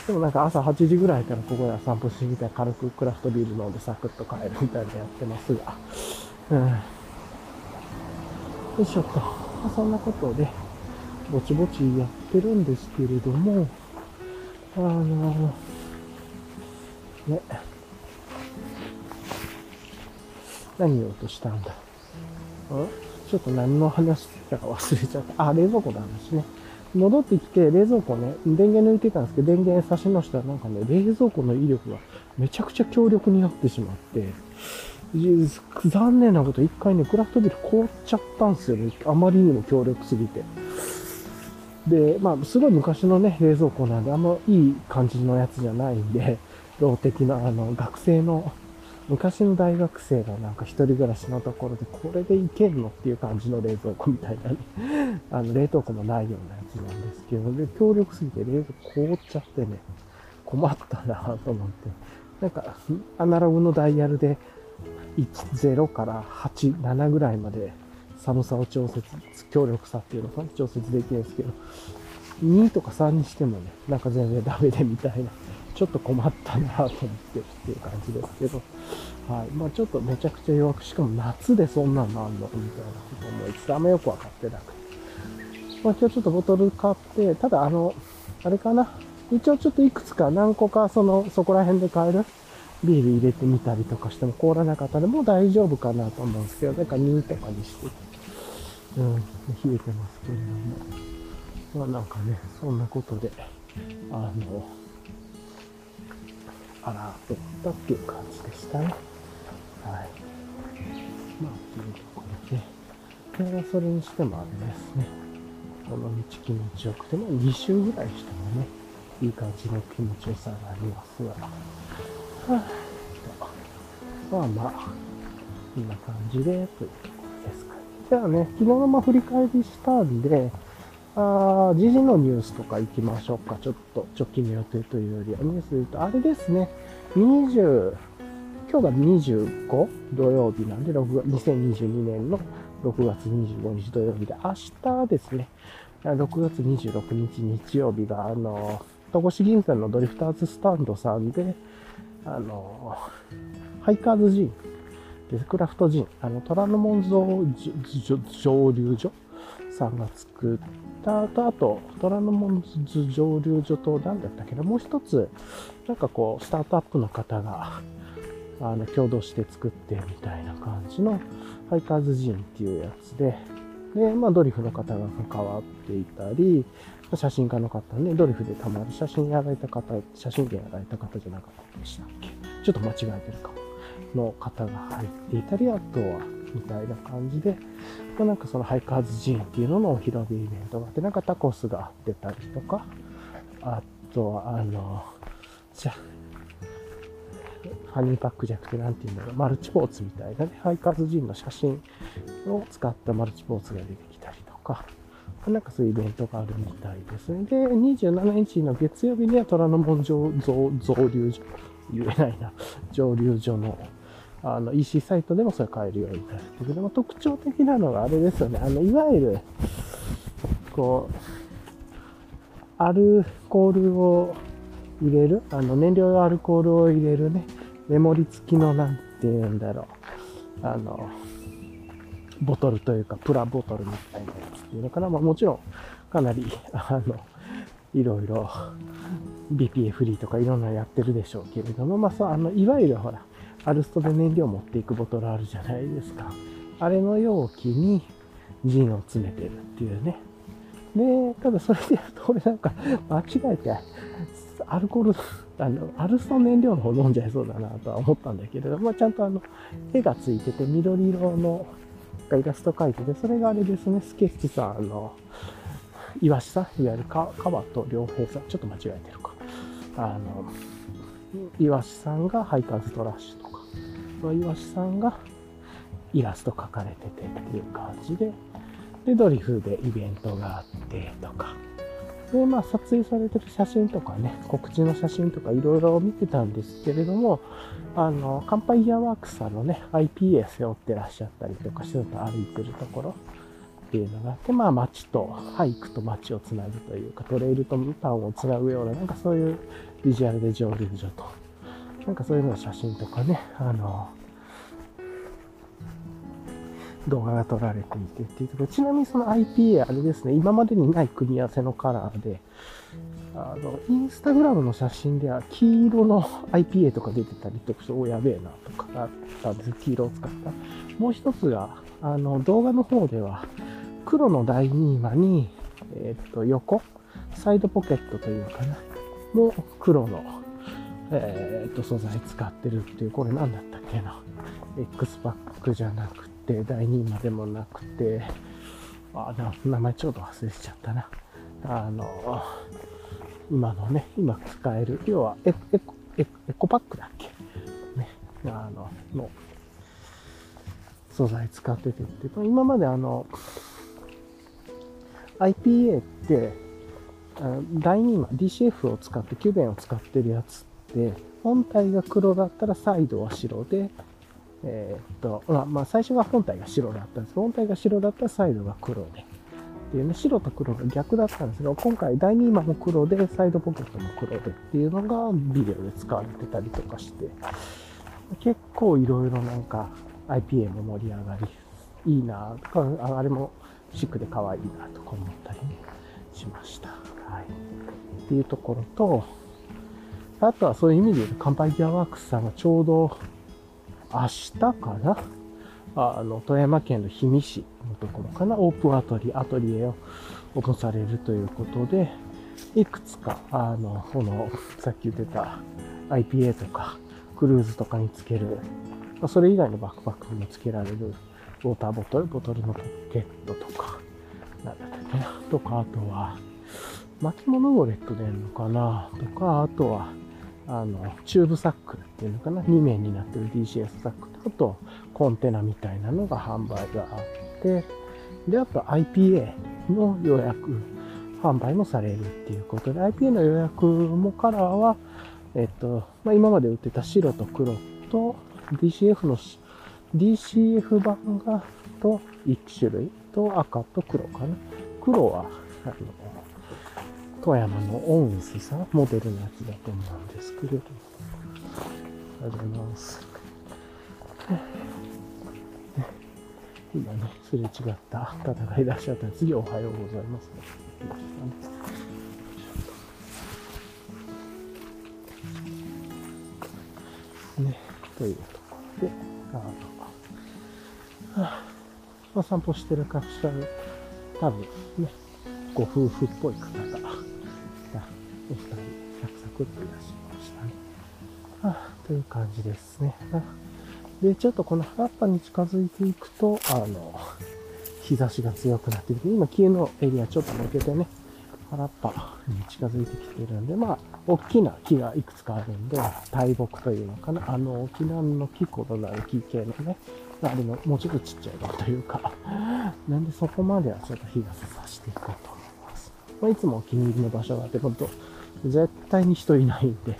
でもなんか朝8時ぐらいからここで散歩してきて軽くクラフトビール飲んでサクッと帰るみたいなやってますが。うん。よいしょっと。まあ、そんなことで、ぼちぼちやってるんですけれども、あのね。何言おうとしたんだ？んちょっと何の話してたか忘れちゃった。あ、冷蔵庫の話ね。戻ってきて、冷蔵庫ね、電源抜いてたんですけど、電源差しのしたらなんかね、冷蔵庫の威力がめちゃくちゃ強力になってしまって、残念なこと、一回ね、クラフトビール凍っちゃったんですよね。あまりにも強力すぎて。で、まあ、すごい昔のね、冷蔵庫なんで、あんまいい感じのやつじゃないんで、ロー的な、あの、学生の昔の大学生がなんか一人暮らしのところで、これでいけんのっていう感じの冷蔵庫みたいなね。あの、冷凍庫もないようなやつなんですけど、で、強力すぎて冷蔵庫凍っちゃってね、困ったなと思って。なんか、アナログのダイヤルで、10から8、7ぐらいまで寒さを調節、強力さっていうのか調節できるんですけど、2とか3にしてもね、なんか全然ダメでみたいな。ちょっと困ったなと思ってるっていう感じですけど。はい。まあちょっとめちゃくちゃ弱く、しかも夏でそんなんなんのみたいなこと思いつつ、あんまよくわかってなくて。まあ今日ちょっとボトル買って、ただあの、あれかな？一応ちょっといくつか何個かその、そこら辺で買える？ビール入れてみたりとかしても凍らなかったでもう大丈夫かなと思うんですけど、なんか2とかにして、うん、冷えてますけれども。まあなんかね、そんなことで、あの、あらー、とったっていう感じでしたね。はい。まあ、というところで、でそれにしてもあれですね、この道気持ちよくて、まあ2周ぐらいしてもね、いい感じの気持ちよさがありますが、はあ、まあまあ、こんな感じで、という。じゃあね、昨日のま振り返りしたんで、あ時事のニュースとか行きましょうか。ちょっと直近の予定というよりは、ニュースで言うと、あれですね、20、今日が25土曜日なんで、6 2022年の6月25日土曜日で、明日ですね、6月26日日曜日が、あの、戸越銀座のドリフターズスタンドさんで、あの、ハイカーズジン、デスクラフトジン、あの、虎ノ門蒸留所さんが作ったと、あと、虎ノ門蒸留所と、何だったっけな、もう一つ、なんかこう、スタートアップの方が、あの、共同して作ってみたいな感じの、ハイカーズジンっていうやつで、で、まあ、ドリフの方が関わっていたり、写真家の方ね、ドリフでたまる写真やられた方、写真展やられた方じゃなかったでしたっけ？ちょっと間違えてるかも。の方が入っていたり、あとは、みたいな感じで、まあ、なんかそのハイカーズジーンっていうののお披露目イベントがあって、なんかタコスが出たりとか、あとは、あの、じゃハニーパックじゃなくて、なんていうんだろう、マルチポーツみたいなね、ハイカーズジーンの写真を使ったマルチポーツが出てきたりとか、なんかそういうイベントがあるみたいですね。で、27日の月曜日には虎ノ門上増流所、言えないな、蒸留所のあの EC サイトでもそれ買えるようになるってけども、特徴的なのがあれですよね。あの、いわゆる、こう、アルコールを入れる、あの、燃料用アルコールを入れるね、メモリ付きの、なんて言うんだろう。あの、ボトルというか、プラボトルみたいなやつっていうのかな。まあもちろん、かなり、あの、いろいろ BPA フリーとかいろんなやってるでしょうけれども、まあそう、あの、いわゆるほら、アルストで燃料持っていくボトルあるじゃないですか。あれの容器にジンを詰めてるっていうね。で、ただそれで言うと、俺なんか間違えて、アルコール、あの、アルスト燃料の方飲んじゃいそうだなとは思ったんだけれども、まあ、ちゃんとあの、絵がついてて緑色のイラスト描いてて、それがあれですね、スケッチさん、あの、イワシさん、いわゆる川と良平さん、ちょっと間違えてるか。あの、イワシさんがハイカーズトラッシュとか、イワシさんがイラスト描かれててっていう感じで、で、ドリフでイベントがあってとか、で、まあ、撮影されてる写真とかね、告知の写真とかいろいろ見てたんですけれども、あの、カンパイヤーワークスさんのね、IPA 背負ってらっしゃったりとかしてた歩いてるところっていうのがあって、まあ、街と、ハイクと街をつなぐというか、トレイルとタウンをつなぐような、なんかそういうビジュアルで蒸留所と、なんかそういうの写真とかね、あの、動画が撮られていてっていうところ、ちなみにその IPA あれですね、今までにない組み合わせのカラーで、あの、インスタグラムの写真では黄色の IPA とか出てたりとかして、お、やべえなとかあったんです。黄色を使った。もう一つが、あの、動画の方では、黒の第2話に、えっ、と、横、サイドポケットというかな、も黒の、えっ、と、素材使ってるっていう、これ何だったっけな。X パックじゃなくて、第2話でもなくて、あ、名前ちょっと忘れちゃったな。あの、今のね、今使える、要はエエコエコパックだっけ？ね、あの、の素材使っててって、今まであの、IPA って、第2話、DCF を使って、キューベンを使ってるやつって、本体が黒だったらサイドは白で、えー、っと、まあ、まあ、最初は本体が白だったんですけど、本体が白だったらサイドが黒で、っていうね、白と黒が逆だったんですけど、今回第2話も黒で、サイドポケットも黒でっていうのがビデオで使われてたりとかして、結構いろいろなんか IPA も盛り上がり、いいなとか、あれもシックで可愛いなとか思ったりしました。はい。っていうところと、あとはそういう意味で言うと、乾杯ギアワークスさんがちょうど明日かな？あの、富山県の氷見市のところかな、オープンアトリエアトリエをオープンされるということで、いくつか、あの、この、さっき言ってた IPA とか、クルーズとかにつける、それ以外のバックパックにもつけられるウォーターボトル、ボトルのポケットとか、なんだったっけな、とか、あとは、巻物ウォレットでんのかな、とか、あとは、あの、チューブサックっていうのかな、2面になってる DCS サックと、あと、コンテナみたいなのが販売があって、で、あと IPA の予約、販売もされるっていうことで、IPA の予約もカラーは、えっと、まあ、今まで売ってた白と黒と DCF の DCF 版がと1種類と赤と黒かな。黒は、あの、富山のオンスさん、モデルのやつだと思うんですけれども。ありがとうございます。今ね、すれ違った方がいらっしゃったら、次おはようございます、ね。ね、というところで、あの、はあ、まあ、散歩してる方、多分ね、ご夫婦っぽい方が、お二人、サクサクっといらっしゃいましたね。はあ、という感じですね。で、ちょっとこの原っぱに近づいていくと、あの、日差しが強くなってきて、今、木のエリアちょっと抜けてね、原っぱに近づいてきてるんで、まあ、大きな木がいくつかあるんで、大木というのかな、あの、沖縄の木ほどなる木系のね、あれの、もうちょっとちっちゃいのというか、なんでそこまではちょっと日がさしていこうと思います。まあ、いつもお気に入りの場所があって、ほんと、絶対に人いないんで、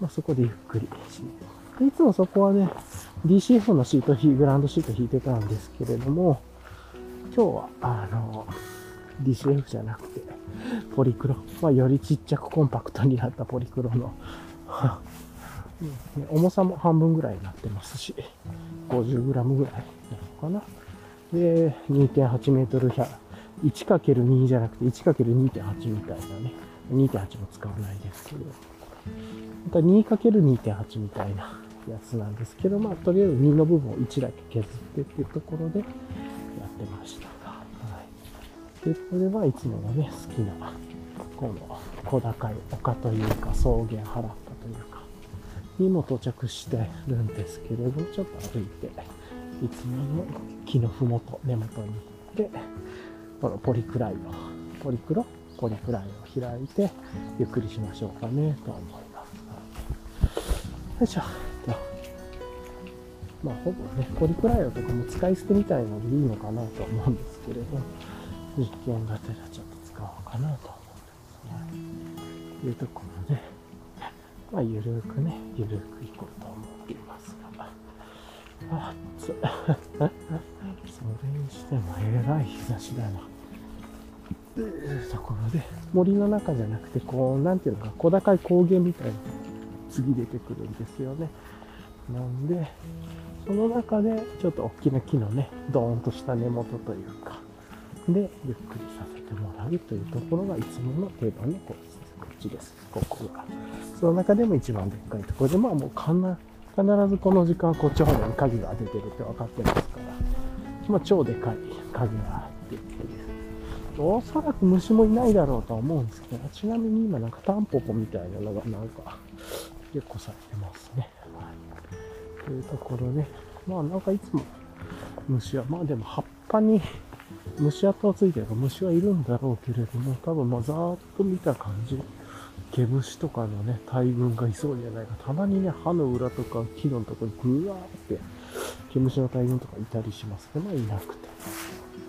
まあ、そこでゆっくりしいつもそこはね、DCF のシート、グランドシート引いてたんですけれども、今日は、あの、DCF じゃなくて、ポリクロ。まあ、よりちっちゃくコンパクトになったポリクロの 重さも半分ぐらいになってますし、50g ぐらいなのかな。で、2.8メートル 1×2 じゃなくて 1×2.8 みたいなね。2.8も使わないですけど。また 2×2.8 みたいなやつなんですけど、まあ、とりあえず2の部分を1だけ削ってっていうところでやってました。はい。で、これはいつものね、好きな、この小高い丘というか、草原原っぱというか、にも到着してるんですけれど、ちょっと歩いて、いつもの木のふもと、根元に行って、このポリクライを、ポリクロ？ポリクライを開いて、ゆっくりしましょうかね、と思います。よいしょ。まあ、ほぼね、ポリクライオとかも使い捨てみたいのでいいのかなと思うんですけれど、実験がてらちょっと使おうかなと思ってますね。というところで、まあ、ゆるくね、ゆるくいこうと思っていますが、あっつ。それにしてもえらい日差しだな。ところで、森の中じゃなくて、こう、なんていうのか、小高い高原みたいな次出てくるんですよね。なんで、その中でちょっと大きな木のね、ドーンとした根元というか、で、ゆっくりさせてもらうというところがいつもの定番のコース。こっちです。ここが。その中でも一番でっかいところで、まあもうかな必ずこの時間こっち方面に影が出てるって分かってますから、まあ超でかい影があって。おそらく虫もいないだろうとは思うんですけど、ちなみに今なんかタンポポみたいなのがなんか結構されてますね。はい。というところで、まあなんかいつも虫は、まあでも葉っぱに虫跡はついてるから虫はいるんだろうけれども、多分まあざーっと見た感じ、毛虫とかのね、大群がいそうじゃないか。たまにね、歯の裏とか木のとこにぐわーって毛虫の大群とかいたりしますけど、まあいなくて。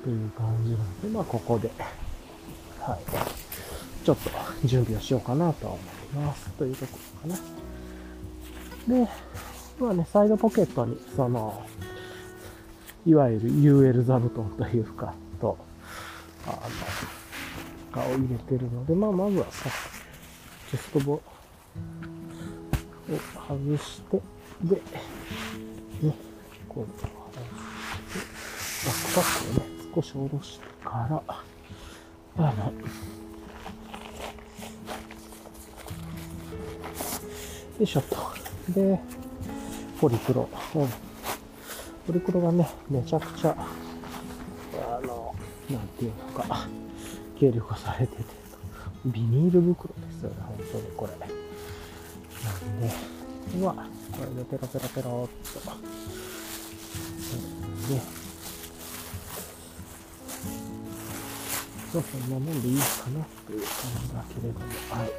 という感じなんで、まあここで、はい。ちょっと準備をしようかなと思います。というところかな。で、まあね、サイドポケットに、その、いわゆる UL 座布団というか、と、あの、がを入れてるので、まあ、まずはさ、チェストボを外して、で、ね、こう、バックパックをね、少し下ろしてから、あの、よいしょっと。で、ポリクロ。うん。ポリクロがね、めちゃくちゃ、あの、なんていうのか、軽量化されてて、ビニール袋ですよね、本当にこれ。なんで、うわ、これでペロペロペロっと。で、そう、そんなもんでいいかなという感じだけれども、はい。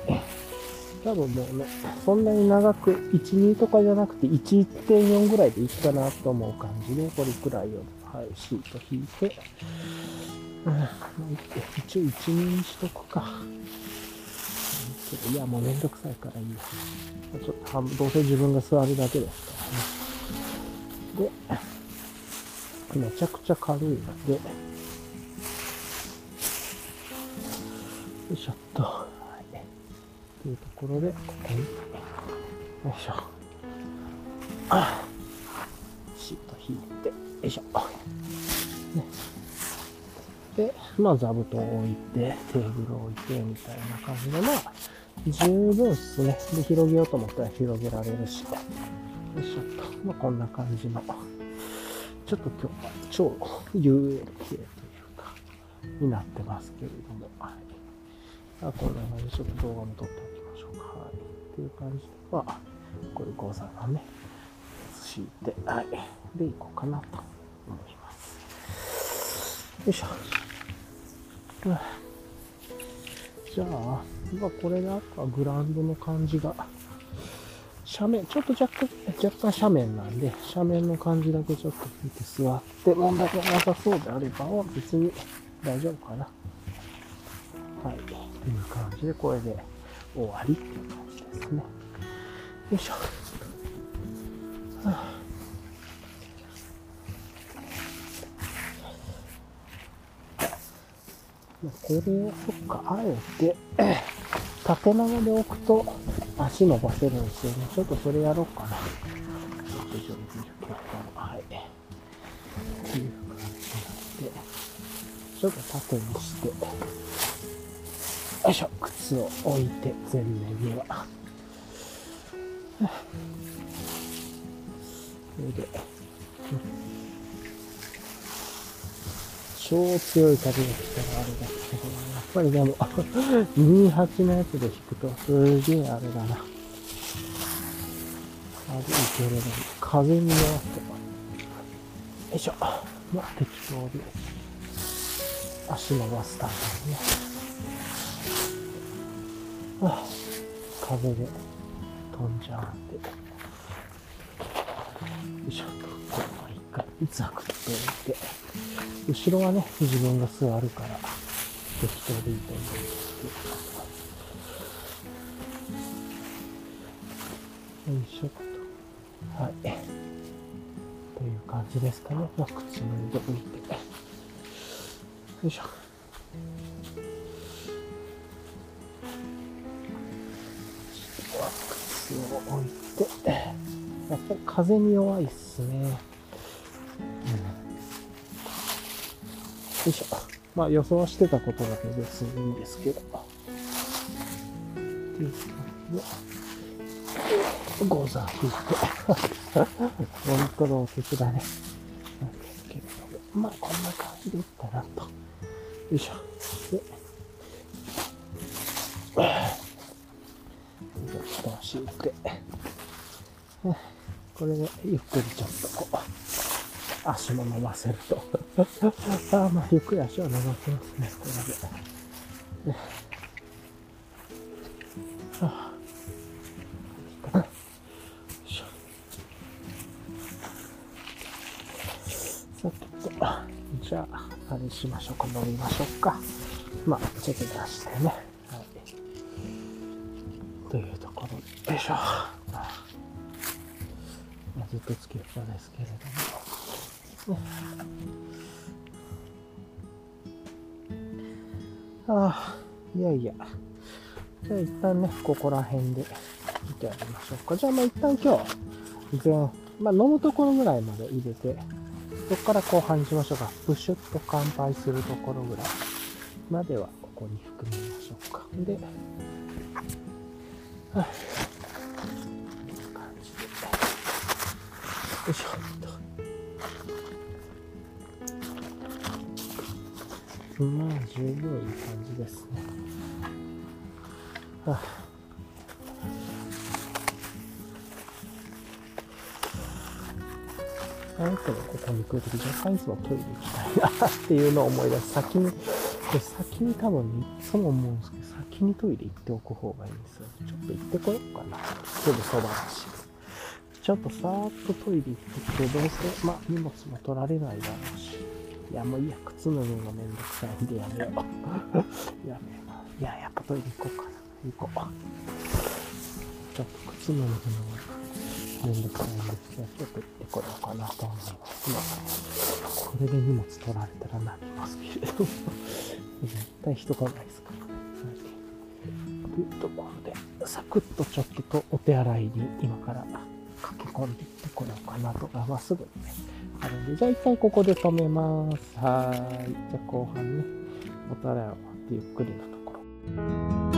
多分もうね、そんなに長く、1、2とかじゃなくて、1、1.4ぐらいでいいかなと思う感じで、これくらいを、はい、シート引いて、うん、一応1、2にしとくか。いや、もうめんどくさいからいいや。ちょっと半分、どうせ自分が座るだけですからね。で、めちゃくちゃ軽いので、よいしょっと。はい。というところで、ここに、よいしょ。あシート引いて、よいしょ。ね、で、まあ、座布団を置いて、テーブルを置いて、みたいな感じで、まあ、十分っすね。で、広げようと思ったら広げられるし。よいしょっと。まあ、こんな感じの。ちょっと今日は超 UL 系というか、になってますけれども。はい。あこんな感じでちょっと動画も撮っておきましょうか。はい。っていう感じで、まあ、こういう講座がね、敷いて、はい。で、いこうかなと思います。よいしょ。じゃあ、まあ、これであとはグラウンドの感じが、斜面、ちょっと若干、若干斜面なんで、斜面の感じだけちょっと見て座って問題がなさそうであれば、別に大丈夫かな。はい。という感じで、これで終わりっていう感じですね。よいしょ。はあこれを、そっか、あえて、縦長で置くと足伸ばせるんですよね。ちょっとそれやろうかな。ちょっと上手に結果はい。っていう感じになって、ちょっと縦にして、よいしょ、靴を置いて、前面には。それで、超強い風が来たらあれだけど、やっぱりでも、28のやつで弾くとすげえあれだな。歩いければ風に合わせて、よいしょ。まあ、適当に足伸ばすためにね。あ風で飛んじゃうんで。よいしょ。これも一回ザクッと置いて。後ろはね、自分が座るから、適当でいいと思うんですけど。よいしょっと。はい。という感じですかね。まあ、靴脱いでおいて。よいしょ。を置いて、やっぱり風に弱いっす。ね。うんよいしょ。まあ予想はしてたことだけ別にいいんです。けど。っていう感じで、ゴザ引いて。本当のお手だね。なんです。けれども。まあこんな感じでいったなと。よいしょ。で、を敷いて。これでゆっくりちょっとこう。足も伸ばせると。あまあ、ゆっくり足は伸ばせますね、これで。はあ、よいしょ。さてと、じゃあ、あれしましょうか、乗りましょうか。まあ、ちょっと出してね。よいしょ。ずっとつけっぱですけれども。ああ、いやいや。じゃあ一旦ね、ここら辺で見てあげましょうか。じゃあまあ一旦今日、全、まあ、飲むところぐらいまで入れて、そこから後半にしましょうか。プシュッと乾杯するところぐらいまではここに含みましょうか。で、はい。感じで。よいしょっと。まあ、十分いい感じですね。はああなたがここに来るとき、若干いつもトイレ行きたいなっていうのを思い出す。先に、先に多分、いつも思うんですけど、先にトイレ行っておく方がいいんですよ。ちょっと行ってこようかな。すぐそばだし。ちょっとさーっとトイレ行ってきて、どうせ、まあ、荷物も取られないだろうし。いや、もういいや、靴脱ぐのがめんどくさいんでやめよう。やめよう。いや、やっぱトイレ行こうかな。行こう。ちょっと靴脱ぐのがめんどくさいんですけど、ちょっと行ってこようかなと思います。まあ、これで荷物取られたらなりますけれども、絶対人がないですから。というところで、サクッとちょっとお手洗いに今から駆け込んでいってこようかなとか、まあ、すぐにね、あるんで、じゃあ一回ここで止めます。はい。じゃあ後半ね、お手洗いを終わってゆっくりのところ。